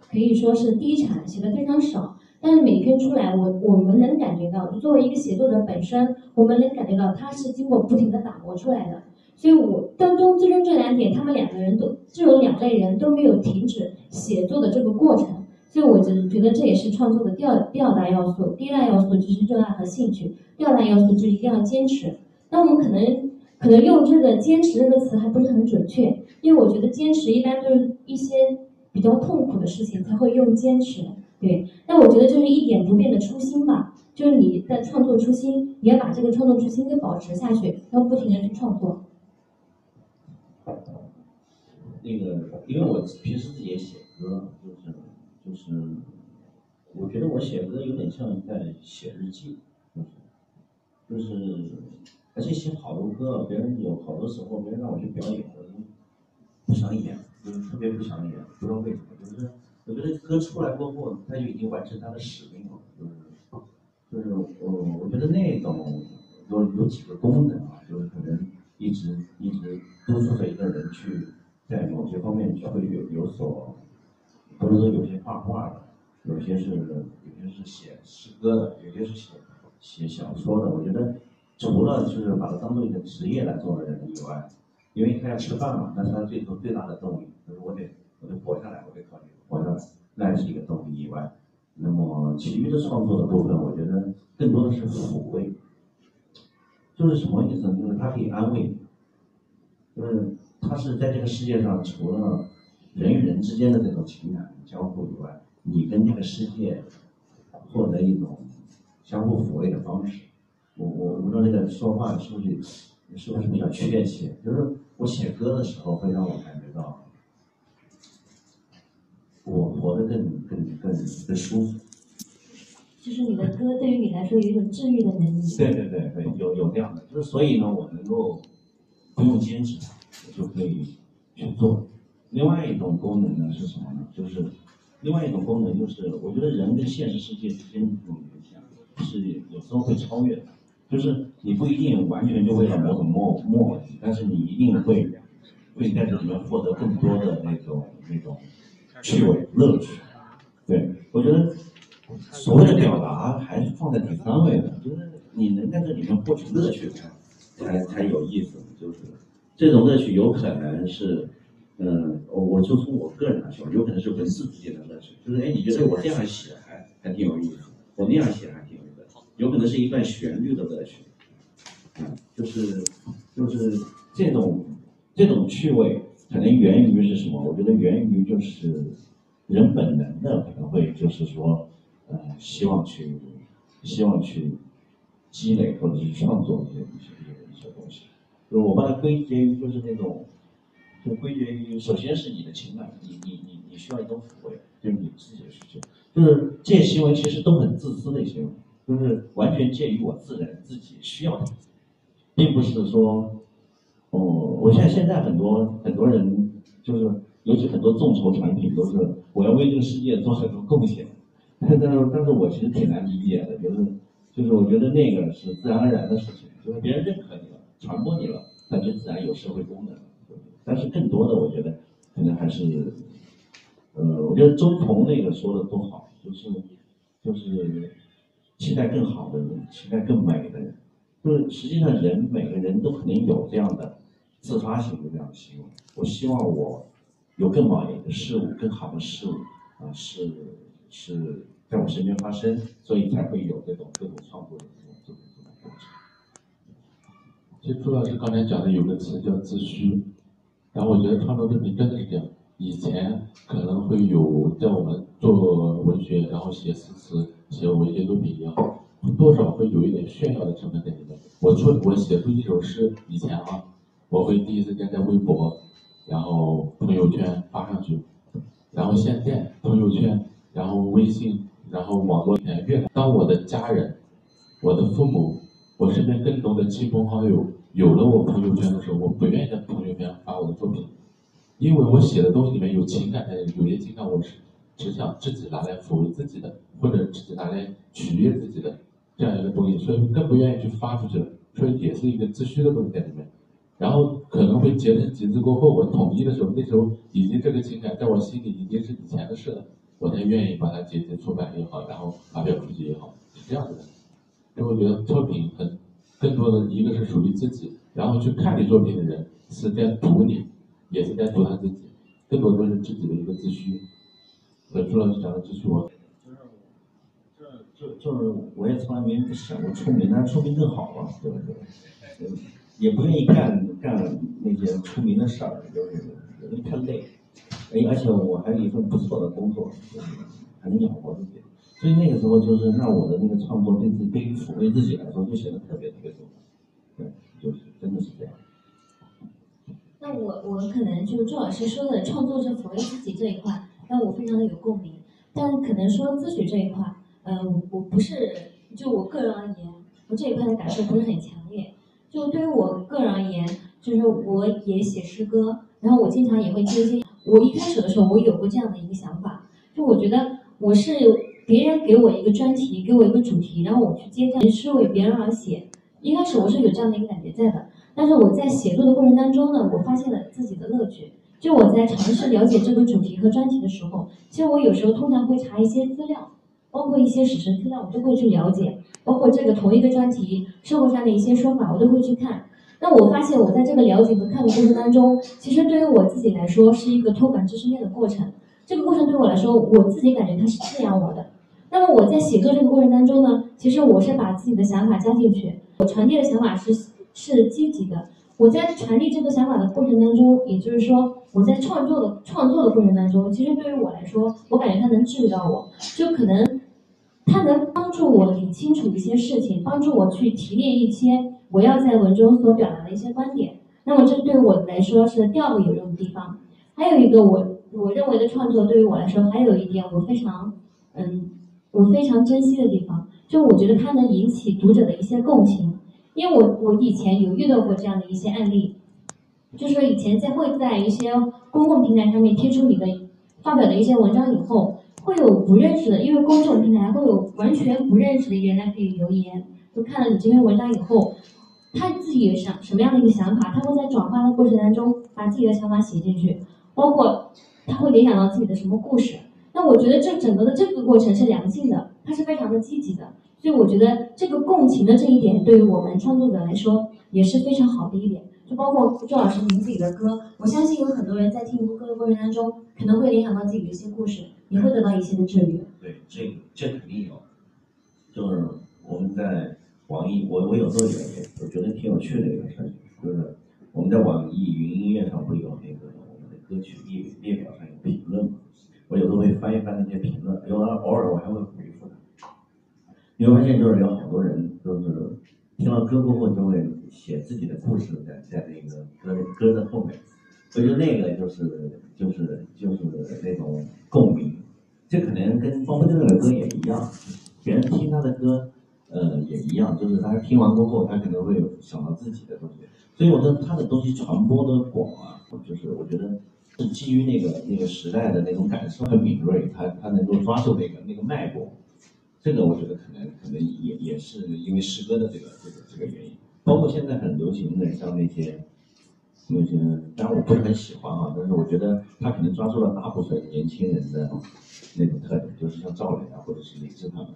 可以说是低产，写的非常少，但是每天出来，我我们能感觉到，作为一个写作者本身，我们能感觉到他是经过不停的打磨出来的。所以我当中最终这两点，他们两个人都这种两类人都没有停止写作的这个过程。所以我觉觉得这也是创作的第二第二大要素，第一大要素就是热爱和兴趣，第二大要素就一定要坚持。那我们可能可能用这个“坚持”这个词还不是很准确，因为我觉得坚持一般都是一些比较痛苦的事情才会用坚持。对，那我觉得就是一点不变的初心吧，就是你的创作初心，你要把这个创作初心给保持下去，要不停的去创作。那个，因为我平时自己也写歌，就是。就是，我觉得我写歌有点像在写日记，就是，就是，而且写好多歌，别人有好多时候别人让我去表演，我都不想演，就是特别不想演，不知道为什么，就是我觉得歌出来过后，他就已经完成他的使命了，就是，就是我我觉得那种有有几个功能啊，就是可能一直一直督促着一个人去在某些方面会有有所。不是说有些画画的，有些是有些是写诗歌的，有些是写写小说的。我觉得除了就是把它当做一个职业来做的人以外，因为他要吃饭嘛，那是他最头最大的动力，就是我得我得活下来，我得考虑活下来，那是一个动力以外，那么其余的创作的部分，我觉得更多的是抚慰，就是什么意思？就是它可以安慰，就是它是在这个世界上除了。人与人之间的这种情感交互以外，你跟这个世界获得一种相互抚慰的方式。我我我不知道这个说话是不是是不是比较确切？就是我写歌的时候会让我感觉到我活得更更更更舒服。就是你的歌对于你来说有一种治愈的能力。对对对对，有有这样的，就是所以呢，我能够不用坚持，我就可以去做。另外一种功能呢是什么呢？就是另外一种功能就是，我觉得人跟现实世界之间的这种联想是有时候会超越的。就是你不一定完全就为了某种目目的，但是你一定会会在这里面获得更多的那种那种趣味乐趣。对我觉得所谓的表达还是放在第三位的，就是你能在这里面获取乐趣才才才有意思。就是这种乐趣有可能是。嗯，我我就从我个人来说，有可能是文字之间的乐趣，就是哎，你觉得我这样写还还挺有意思，我那样写还挺有意思，有可能是一段旋律的乐趣，嗯，就是就是这种这种趣味，可能源于是什么？我觉得源于就是人本能的可能会就是说，呃，希望去希望去积累或者是创作一些一些一些东西。就是我把它归结于就是那种，就归结于首先是你的情感，你你你你需要一种抚慰，就是你自己的需求。就是这些行为其实都很自私的行为，就是完全介于我自然自己需要的，并不是说，哦，我现在现在很多很多人就是，尤其很多众筹产品都是我要为这个世界做很多贡献，但是但是我其实挺难理解的，就是就是我觉得那个是自然而然的事情，就是别人认可你了，传播你了，那就自然有社会功能。但是更多的我觉得可能还是。呃，我觉得周鹏那个说的多好，就是就是期待更好的人，期待更美的人，就是实际上人每个人都肯定有这样的自发性的这样的行为。我希望我有更美的事物、更好的事物啊，是是在我身边发生，所以才会有这种各种创作的这种这种这种过程。其实朱老师刚才讲的有个词叫自虚，然后我觉得创作作品真的是这样。以前可能会有在我们做文学，然后写诗词、写文学作品一样，多少会有一点炫耀的成分在里面。我出我写出一首诗，以前啊，我会第一时间在微博，然后朋友圈发上去，然后现在朋友圈，然后微信，然后网络越来越当我的家人、我的父母、我身边更多的亲朋好友有了我朋友圈的时候，我不愿意在朋友圈发我的作品。因为我写的东西里面有情感在里，有些情感我是只想自己拿来抚慰自己的，或者自己拿来取悦自己的这样一个东西，所以更不愿意去发出去了，所以也是一个自虚的东西在里面。然后可能会结成集子过后，我统一的时候，那时候已经这个情感在我心里已经是以前的事了，我才愿意把它结集出版也好，然后发表出去也好，是这样子的。所以我觉得作品很更多的一个是属于自己，然后去看你作品的人是在读你。也是在读他自己，更多都是自己的一个自虚。呃，朱老师讲的自虚，我就，就是我也从来没想过出名，但是出名更好嘛，对不对？也不愿意干干那些出名的事儿，就是因为太累。哎，而且我还有一份不错的工作，就是还能养活自己。所以那个时候就是让我的那个创作对自己对于抚慰自己来说就显得特别特别重要。对，就是真的是这样。那我我可能就周老师说的创作是抚慰自己这一块，让我非常的有共鸣。但可能说自诩这一块，嗯，我不是就我个人而言，我这一块的感受不是很强烈。就对于我个人而言，就是我也写诗歌，然后我经常也会接一些。我一开始的时候，我有过这样的一个想法，就我觉得我是别人给我一个专题，给我一个主题，然后我去接这样是为别人而写。一开始我是有这样的一个感觉在的。但是我在写作的过程当中呢，我发现了自己的乐趣。就我在尝试了解这个主题和专题的时候，其实我有时候通常会查一些资料，包括一些史实资料，我都会去了解。包括这个同一个专题，社会上的一些说法，我都会去看。那我发现我在这个了解和看的过程当中，其实对于我自己来说是一个托管知识面的过程。这个过程对我来说，我自己感觉它是滋养我的。那么我在写作这个过程当中呢，其实我是把自己的想法加进去，我传递的想法是。是积极的。我在传递这个想法的过程当中，也就是说，我在创作的创作的过程当中，其实对于我来说，我感觉它能治愈到我，就可能它能帮助我理清楚一些事情，帮助我去提炼一些我要在文中所表达的一些观点。那么，这对我来说是第二个有用的地方。还有一个，我我认为的创作对于我来说，还有一点我非常嗯，我非常珍惜的地方，就我觉得它能引起读者的一些共情。因为我我以前有遇到过这样的一些案例，就是以前在会在一些公共平台上面贴出你的发表的一些文章以后，会有不认识的，因为公众平台会有完全不认识的人来给你留言，就看了你这篇文章以后，他自己有想什么样的一个想法，他会在转发的过程当中把自己的想法写进去，包括他会联想到自己的什么故事。那我觉得这整个的这个过程是良性的，它是非常的积极的。所以我觉得这个共情的这一点，对于我们创作者来说也是非常好的一点。就包括周老师您自己的歌，我相信有很多人在听您歌的过程当中，可能会联想到自己的一些故事，也会得到一些的治愈。对，这这肯定有。就是我们在网易，我我有时候也也我觉得挺有趣的一个事情，就是我们在网易云音乐上不有那个我们的歌曲列列表上有评论嘛？我有时候会翻一翻那些评论，有偶尔我还会回复他。你会发现就是有好多人都是听了歌过后就会写自己的故事在在那个歌歌的后面，我觉得那个就是就是就是那种共鸣，这可能跟方文山的歌也一样，别人听他的歌，呃也一样，就是他听完过后他可能会想到自己的东西，所以我觉得他的东西传播的广啊，就是我觉得。是基于那个那个时代的那种感受很敏锐，他他能够抓住那个那个脉搏，这个我觉得可能可能也也是因为诗歌的这个这个这个原因。包括现在很流行的像那些那些，当然我不是很喜欢啊，但是我觉得他可能抓住了大部分年轻人的那种特点，就是像赵雷啊，或者是李志他们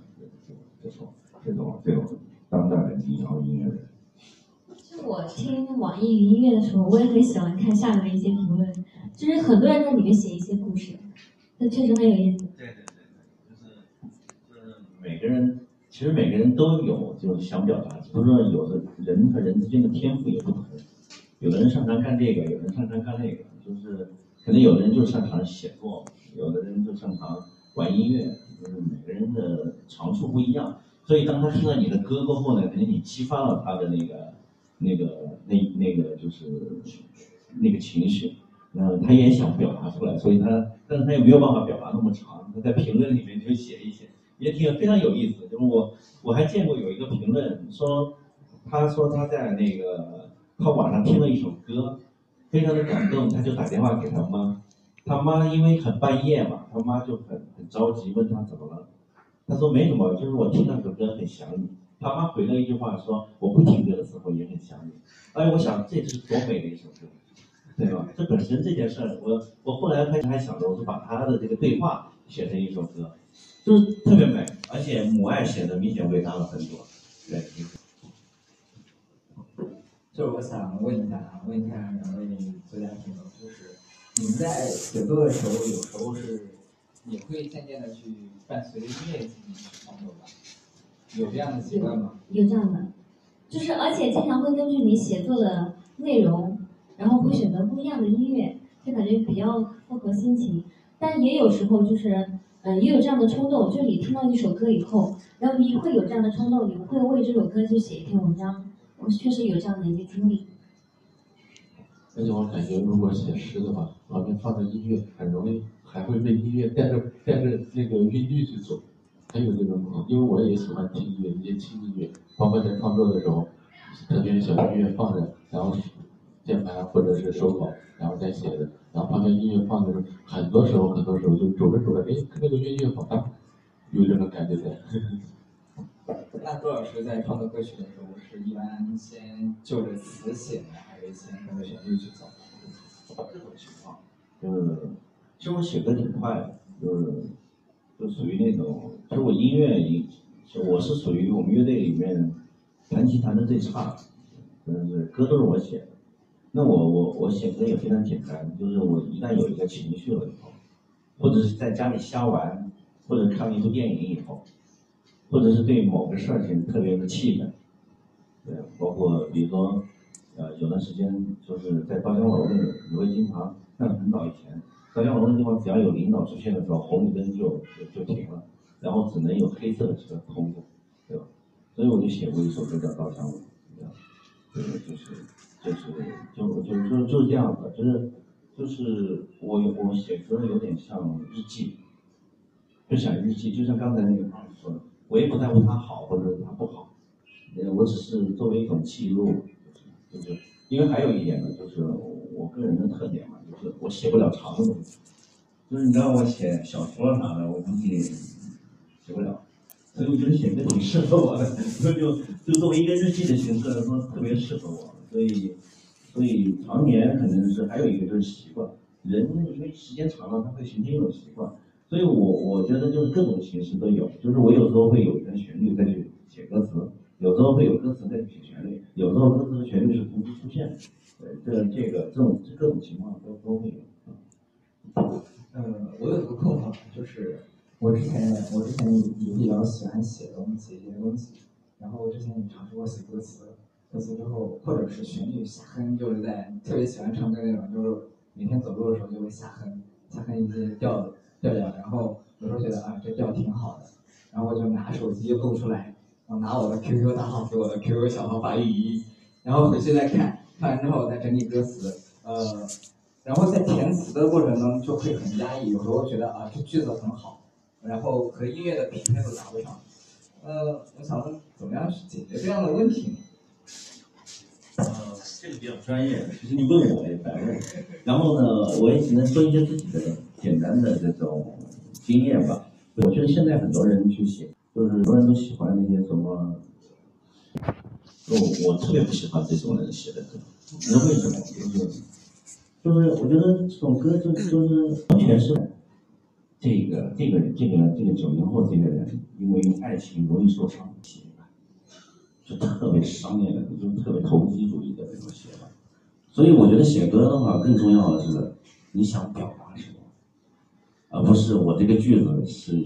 这种这种这种当代的民谣音乐人。就我听网易云音乐的时候，我也很喜欢看下面的一些评论。就是很多人在里面写一些故事，那确实很有意思。对对个人，其实每个人都有就是想表达，只不过有的人和人之间的天赋也不同，有的人擅长干这个，有的人擅长干那个，就是可能有的人就擅长写作，有的人就擅长玩音乐，就是每个人的长处不一样。所以当他听到你的歌过后呢，可能你激发了他的那个那个那那个就是那个情绪。那，他也想表达出来，所以他，但是他又没有办法表达那么长。他在评论里面就写一写，也挺非常有意思。就是我我还见过有一个评论说，他说他在那个他网上听了一首歌，非常的感动，他就打电话给他妈，他妈因为很半夜嘛，他妈就很很着急，问他怎么了，他说没什么，就是我听那首歌很想你。他妈回了一句话说，我不听歌的时候也很想你。哎，我想这是多美的一首歌。对吧？这本身这件事儿，我我后来开始还想着，我就把他的这个对话写成一首歌，就是特别美，而且母爱写的明显伟大了很多。对。就是我想问一下啊，问一下两位作家朋友，就是你们在写作的时候，有时候是也会渐渐的去伴随着音乐进行创作吧？有这样的习惯吗？有这样的，就是而且经常会根据你写作的内容。然后会选择不一样的音乐，就感觉比较符合心情。但也有时候就是，嗯，也有这样的冲动，就是你听到一首歌以后，然后你会有这样的冲动，你会为这首歌去写一篇文章。我确实有这样的一个经历。而且我感觉，如果写诗的话，旁边放着音乐，很容易还会被音乐带着带着那个韵律去走，很有这种可能。因为我也喜欢听音乐，一些轻音乐，包括在创作的时候，特别小音乐放着，然后。键盘或者是手稿，然后再写的，然后旁边音乐放的时候，很多时候很多时候就走着走着，哎，那个音乐好大，有这种感觉在。那朱老师在创作歌曲的时候，是一般先就着词写呢，还是先跟着旋律去走？这种情况，就是其实我写歌挺快的，就是就属于那种，其实我音乐，我是属于我们乐队里面弹琴弹的最差的，嗯，是歌都是我写的。那我我我写歌也非常简单，就是我一旦有一个情绪了以后，或者是在家里瞎玩，或者看了一部电影以后，或者是对某个事情特别的气愤，对，包括比如说，呃，有段时间就是在稻香楼那个，你会经常，那很早以前，稻香楼那地方只要有领导出现的时候，红绿灯就就就停了，然后只能有黑色的车通过，对吧？所以我就写过一首歌叫《稻香楼》，对，就是。就是就就就就是这样子，就是就是我我写歌有点像日记，就像日记，就像刚才那个朋友说的，我也不在乎它好或者它不好，呃，我只是作为一种记录，就是因为还有一点呢，就是我个人的特点嘛，就是我写不了长的东西，就是你知道我写小说啥的，我估计写不了，所以我觉得写歌挺适合我的，所以就就作为一个日记的形式来说，特别适合我。所以，所以常年可能是还有一个就是习惯，人因为时间长了，他会形成一种习惯。所以我我觉得就是各种形式都有，就是我有时候会有一个旋律再去写歌词，有时候会有歌词再去写旋律，有时候歌词和旋律是同时出现的。对，这这个这种这各种情况都都会有。嗯，我有一个困惑，就是我之前我之前也比较喜欢写东西，写一些东西，然后我之前也尝试过写歌词。歌词之后，或者是旋律瞎哼，就是在特别喜欢唱歌那种，就是每天走路的时候就会瞎哼，瞎哼一些调调调，然后有时候觉得啊这调挺好的，然后我就拿手机录出来，我拿我的 QQ 大号给我的 QQ 小号发语音，然后回去再看，看完之后再整理歌词，呃，然后在填词的过程中就会很压抑，有时候觉得啊这句子很好，然后和音乐的匹配都达不上，呃，我想问怎么样去解决这样的问题呢？呃，这个比较专业，其实你问我也白问，然后呢，我也只能说一些自己的简单的这种经验吧。我觉得现在很多人去写，就是很多人都喜欢那些什么，我我特别不喜欢这种人写的歌，你知道为什么？就是就是我觉得这种歌就就是完全是这个这个这个这个九零后这个人，因为爱情容易受伤就特别商业的，就是特别投机主义的那种写法。所以我觉得写歌的话，更重要的是你想表达什么。而不是我这个句子是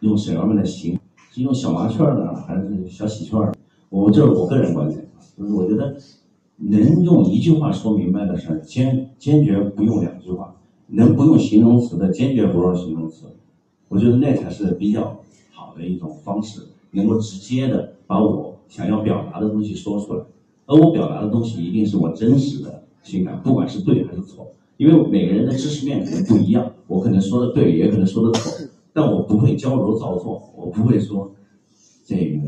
用什么样的形，是用小麻雀呢，还是小喜鹊儿？我这是我个人观点，就是我觉得能用一句话说明白的事儿，坚坚决不用两句话；能不用形容词的，坚决不用形容词。我觉得那才是比较好的一种方式，能够直接的把我想要表达的东西说出来。而我表达的东西一定是我真实的情感，不管是对还是错。因为每个人的知识面可能不一样，我可能说的对，也可能说的错，但我不会矫揉造作，我不会说这个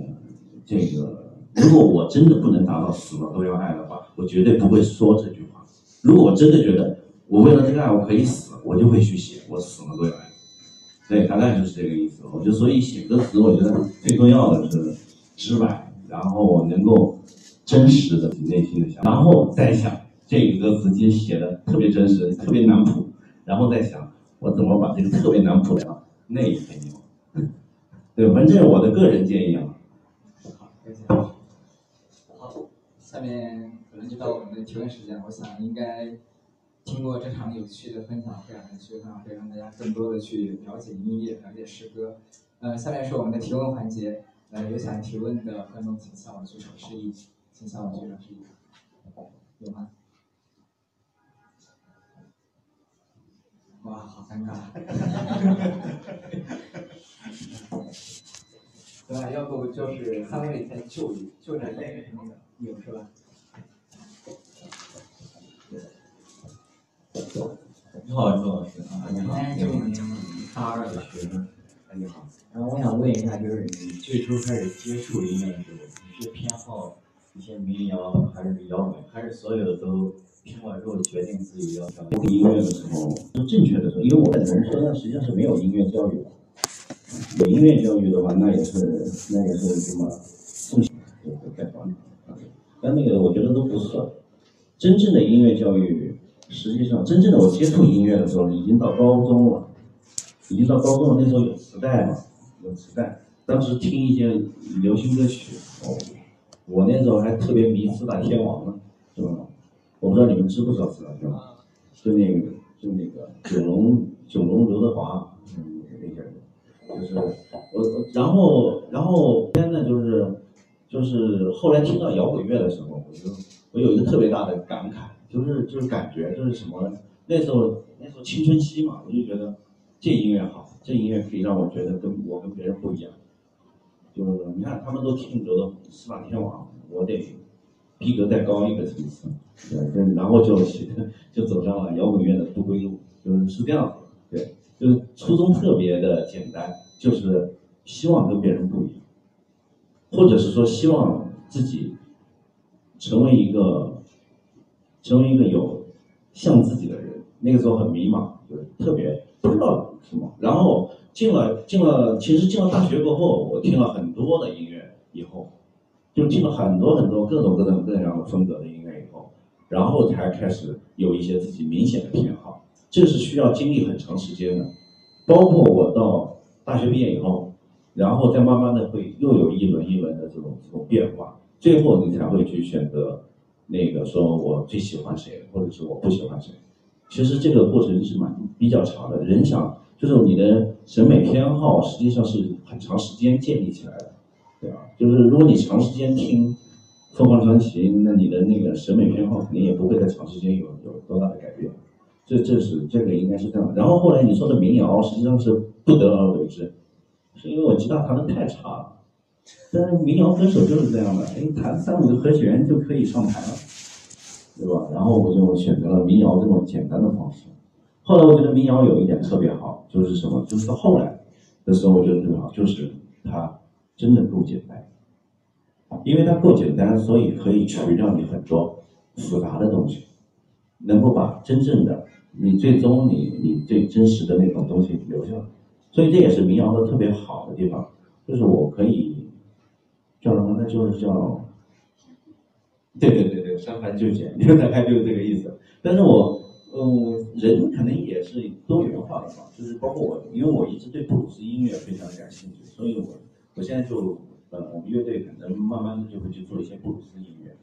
这个。如果我真的不能达到死了都要爱的话，我绝对不会说这句话。如果我真的觉得我为了这个爱我可以死，我就会去写我死了都要爱。对，大概就是这个意思。我觉得，所以写歌词，我觉得最重要的是直白，然后我能够真实的内心的想，然后再想。这个歌词其实写的特别真实，特别难谱，然后再想我怎么把这个特别难谱的那一分牛，对，反正这是我的个人建议啊。好，谢谢。好，下面可能就到我们的提问时间，我想应该经过这场有趣的分享会，有趣的分享会让大家更多的去了解音乐，了解诗歌。呃，下面是我们的提问环节，呃，有想提问的观众请向我举手示意，请向我举手示意，有吗？哇，好尴尬！对吧？要不就是三位先就一就着那个那个有是吧？你好，朱老师啊，你好，大二的学生，你好。然后我想问一下，就是你最初开始接触音乐的时候，你是偏好一些民谣，还是摇滚，还是所有的都？听完之后决定自己要听音乐的时候是正确的时候，因为我本人身实际上是没有音乐教育的。有音乐教育的话，那也是那也是什么送钱就是在方啊，但那个我觉得都不算。真正的音乐教育，实际上真正的我接触音乐的时候，已经到高中了，已经到高中了。那时候有磁带嘛，有磁带，当时听一些流行歌曲哦，我那时候还特别迷四大天王呢，是吧？我不知道你们知不知道四大天王，就那个就那个九龙九龙刘德华，嗯，那些人，就是我，然后然后现在就是就是后来听到摇滚乐的时候，我就我有一个特别大的感慨，就是就是感觉就是什么呢？那时候那时候青春期嘛，我就觉得这音乐好，这音乐可以让我觉得跟我跟别人不一样，就是你看他们都听刘德四大天王，我得。逼格再高一个层次，对，然后就就走上了摇滚乐的不归路，就是是这样子，对，就是初衷特别的简单，就是希望跟别人不一样，或者是说希望自己成为一个成为一个有像自己的人。那个时候很迷茫，就是特别不知道。是吗然后进了进了，其实进了大学过后，我听了很多的音乐以后。就听了很多很多各种各种各样的风格的音乐以后，然后才开始有一些自己明显的偏好，这是需要经历很长时间的。包括我到大学毕业以后，然后再慢慢的会又有一轮一轮的这种这种变化，最后你才会去选择那个说我最喜欢谁，或者是我不喜欢谁。其实这个过程是蛮比较长的。人想就是你的审美偏好实际上是很长时间建立起来的。对啊，就是如果你长时间听凤凰传奇，那你的那个审美偏好肯定也不会在长时间有有多大的改变。这这是这个应该是这样。然后后来你说的民谣实际上是不得而为之，是因为我吉他弹的太差了，但是民谣歌手就是这样的，哎，弹三五个和弦就可以上台了，对吧？然后我就选择了民谣这种简单的方式。后来我觉得民谣有一点特别好，就是什么？就是后来的时候，我觉得特别好，就是它真的够简单，因为它够简单，所以可以去掉你很多复杂的东西，能够把真正的你最终你你最真实的那种东西留下来。所以这也是民谣的特别好的地方，就是我可以叫什么呢？就是叫，对对对对，删繁就简，大概就是这个意思。但是我。嗯，人可能也是多元化的吧，就是包括我，因为我一直对布鲁斯音乐非常的感兴趣，所以我我现在就呃，我们乐队可能慢慢的就会去做一些布鲁斯音乐，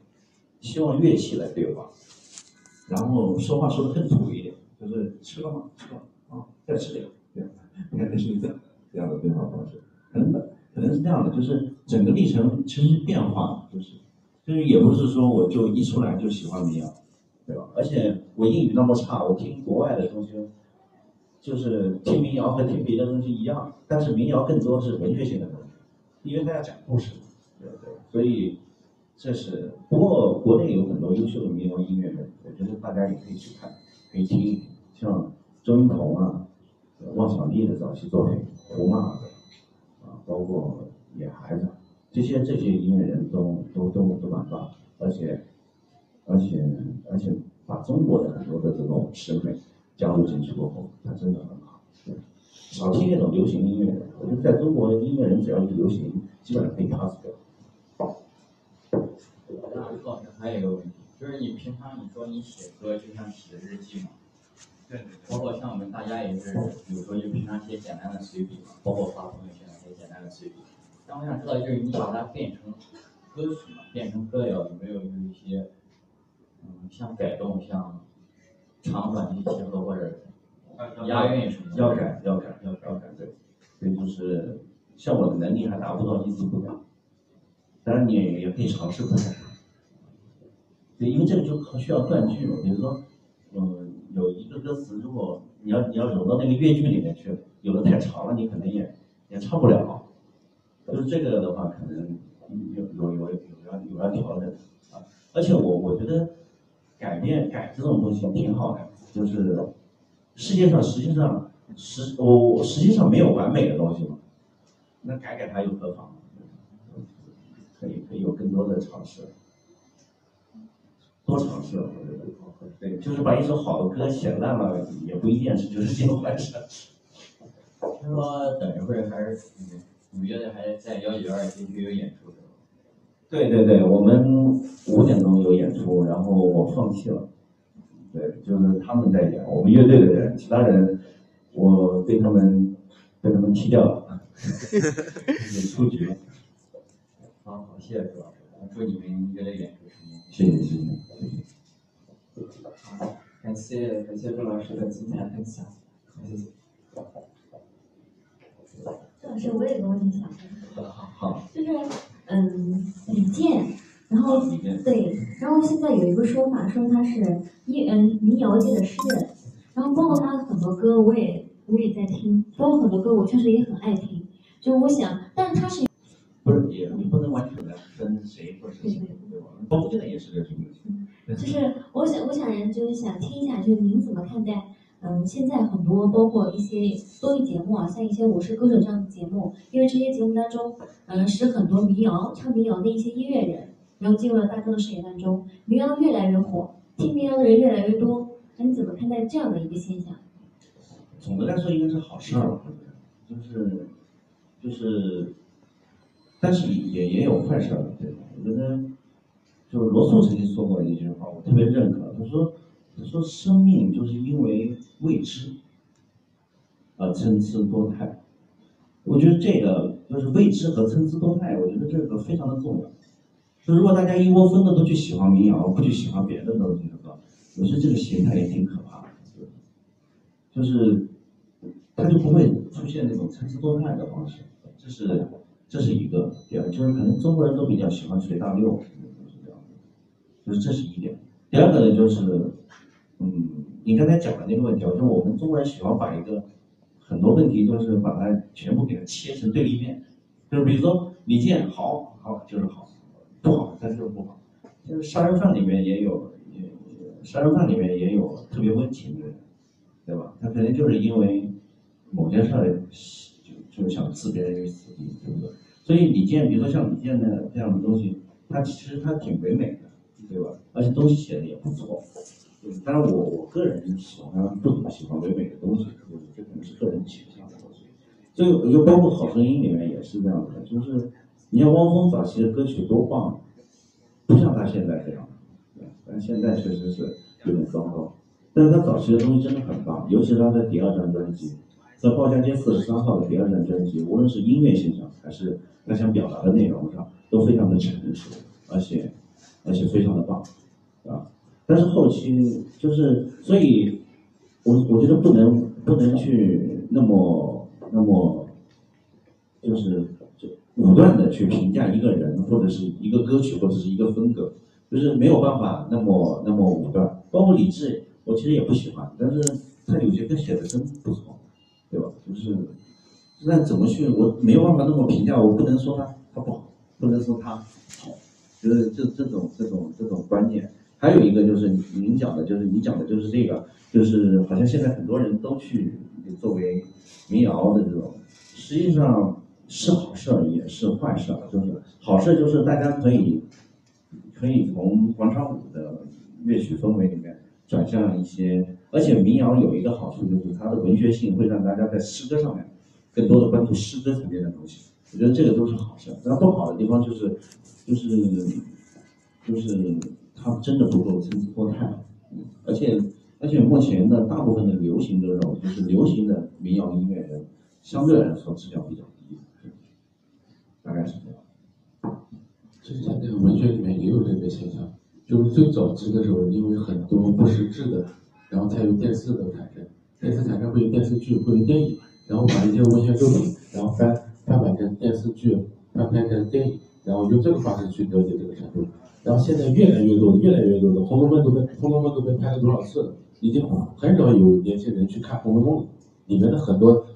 希望乐器来对话，然后说话说的更土一点，就是吃了吗？吃了啊，再吃点，对，你看这是一个这样的对话方式，可能可能是这样的，就是整个历程其实变化，就是就是也不是说我就一出来就喜欢民谣。对吧？而且我英语那么差，我听国外的东西，就是听民谣和听别的东西一样，但是民谣更多是文学性的东西，因为它要讲故事，对对。所以这是，不过国内有很多优秀的民谣音乐人，我觉得大家也可以去看，可以听，像周云鹏啊、汪小莉的早期作品、胡马的啊，包括野孩子，这些这些音乐人都都都都蛮棒，而且。而且而且把中国的很多的这种审美加入进去过后，它真的很好。少听那种流行音乐，我觉得在中国音乐人只要一流行，基本上可以 pass 掉。那老师还有一个问题，就是你平常你说你写歌就像写日记嘛？对对。包括像我们大家也是，比如说就平常写简单的随笔嘛，包括发朋友圈写简单的随笔。但我想知道，就是你把它变成歌曲嘛，变成歌谣，有没有有一些？嗯，像改动，像长短句结合或者押韵什么，要改，要改，要改，要改，对，所以就是像我的能力还达不到一字不改，当然你也可以尝试不改，对，因为这个就需要断句嘛，比如说，嗯，有一个歌词，如果你要你要融到那个乐句里面去，有的太长了，你可能也也唱不了，就是这个的话，可能有有有有要有要调整啊，而且我我觉得。改变改这种东西挺好的，就是世界上实际上实我实际上没有完美的东西嘛，那改改它又何妨？可以可以有更多的尝试，多尝试，我觉得对，就是把一首好的歌写烂了，也不一定是就是件坏事。听说等一会儿还是五月的，还在幺九二继续有演出。对对对，我们五点钟有演出，然后我放弃了。对，就是他们在演，我们乐队的人，其他人我被他们被他们踢掉了，演 出局了。好好，谢谢朱老师，祝你们乐队演出成功。谢谢谢谢。好，感谢感谢朱老师的精彩分享，谢谢。朱老师，我有个问题想问。好好。就是。嗯，李健，然后对，然后现在有一个说法说他是一嗯民谣界的诗人，然后包括他的很多歌我也我也在听，包括很多歌我确实也很爱听，就我想，但是他是不是也你不能完全的跟谁或者谁对吧？包括现在也是个？就是我想我想就是想听一下，就是您怎么看待？嗯，现在很多包括一些综艺节目啊，像一些《我是歌手》这样的节目，因为这些节目当中，嗯，使很多民谣唱民谣的一些音乐人，然后进入了大众的视野当中，民谣越来越火，听民谣的人越来越多。那你怎么看待这样的一个现象？总的来说，应该是好事儿，就是就是，但是也也有坏事儿，对吧？我觉得，就是罗素曾经说过一句话，我特别认可，他说。他说：“生命就是因为未知而参差多态。”我觉得这个就是未知和参差多态，我觉得这个非常的重要。就如果大家一窝蜂的都去喜欢民谣，不去喜欢别的东西的话，我觉得这个形态也挺可怕的。就是他就不会出现那种参差多态的方式。这是这是一个点，就是可能中国人都比较喜欢随大流，就是这样就是这是一点。第二个呢，就是。嗯，你刚才讲的那个问题，就是我们中国人喜欢把一个很多问题，就是把它全部给它切成对立面，就是比如说李健好好就是好，不好他就是不好。就是杀人犯里面也有，也杀人犯里面也有特别温情的人，对吧？他可能就是因为某件事儿就就想置别人于死地，对不对？所以李健，比如说像李健的这样的东西，他其实他挺唯美的，对吧？而且东西写的也不错。当然我我个人喜欢不怎么喜欢唯美的东西，这可能是个人倾向的东西。所以就包括《好声音》里面也是这样的，就是你像汪峰早期的歌曲多棒。不像他现在这样，但现在确实是有点糟糕。但是他早期的东西真的很棒，尤其他的第二张专辑，在《报家街四十三号》的第二张专辑，无论是音乐性上还是他想表达的内容上，都非常的成熟，而且而且非常的棒，啊！但是后期就是，所以我我觉得不能不能去那么那么，就是就。武断的去评价一个人或者是一个歌曲或者是一个风格，就是没有办法那么那么武断。包括李志，我其实也不喜欢，但是他有些歌写的真不错，对吧？就是，那怎么去？我没有办法那么评价，我不能说他他不好，不能说他好，就是这这种这种这种观念。还有一个就是您讲的，就是你讲的就是这个，就是好像现在很多人都去作为民谣的这种，实际上。是好事，也是坏事。就是好事，就是大家可以可以从广场舞的乐曲氛围里面转向一些，而且民谣有一个好处，就是它的文学性会让大家在诗歌上面更多的关注诗歌层面的东西。我觉得这个都是好事。但不好的地方就是就是就是它真的不够参差不齐，而且而且目前的大部分的流行歌手，就是流行的民谣音乐人，相对来说质量比较低。大概是这样。其实现在文学里面也有这个现象，就是最早期的时候，因为很多不识字的，然后才有电视的产生，电视产生会有电视剧，会有电影，然后把一些文学作品，然后翻翻版成电视剧，翻拍成电影，然后用这个方式去了解这个程度。然后现在越来越多的，越来越多的《红楼梦》都被《红楼梦》都被拍了多少次了，已经很少有年轻人去看《红楼梦》了，里面的很多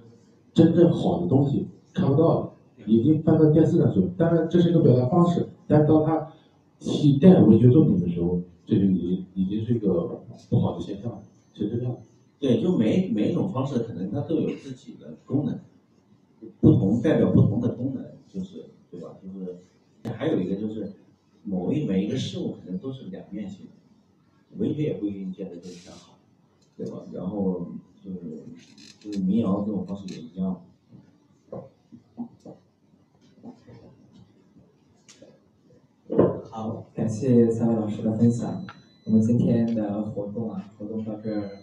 真正好的东西看不到了。已经搬到电视上去了，当然这是一个表达方式，但是当他替代文学作品的时候，这就已经已经是一个不好的现象了，是这样。对，就每每一种方式可能它都有自己的功能，不同代表不同的功能，就是对吧？就是还有一个就是某一每一个事物可能都是两面性的，文学也不一定见得就是好，对吧？然后就是就是民谣这种方式也一样。好，感谢三位老师的分享。我们今天的活动啊，活动到这儿，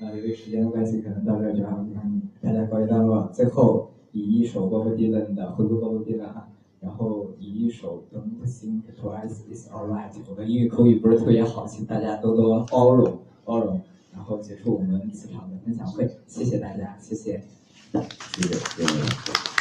呃，由于时间的关系，可能到这儿就要跟大家告一段落。最后以一首 Bob Dylan 的回顾鲍勃迪伦啊，然后以一首 Don't Think Twice Is Alright。我的英语口语不是特别好，请大家多多包容包容。然后结束我们此场的分享会，谢谢大家，谢谢，谢谢。谢谢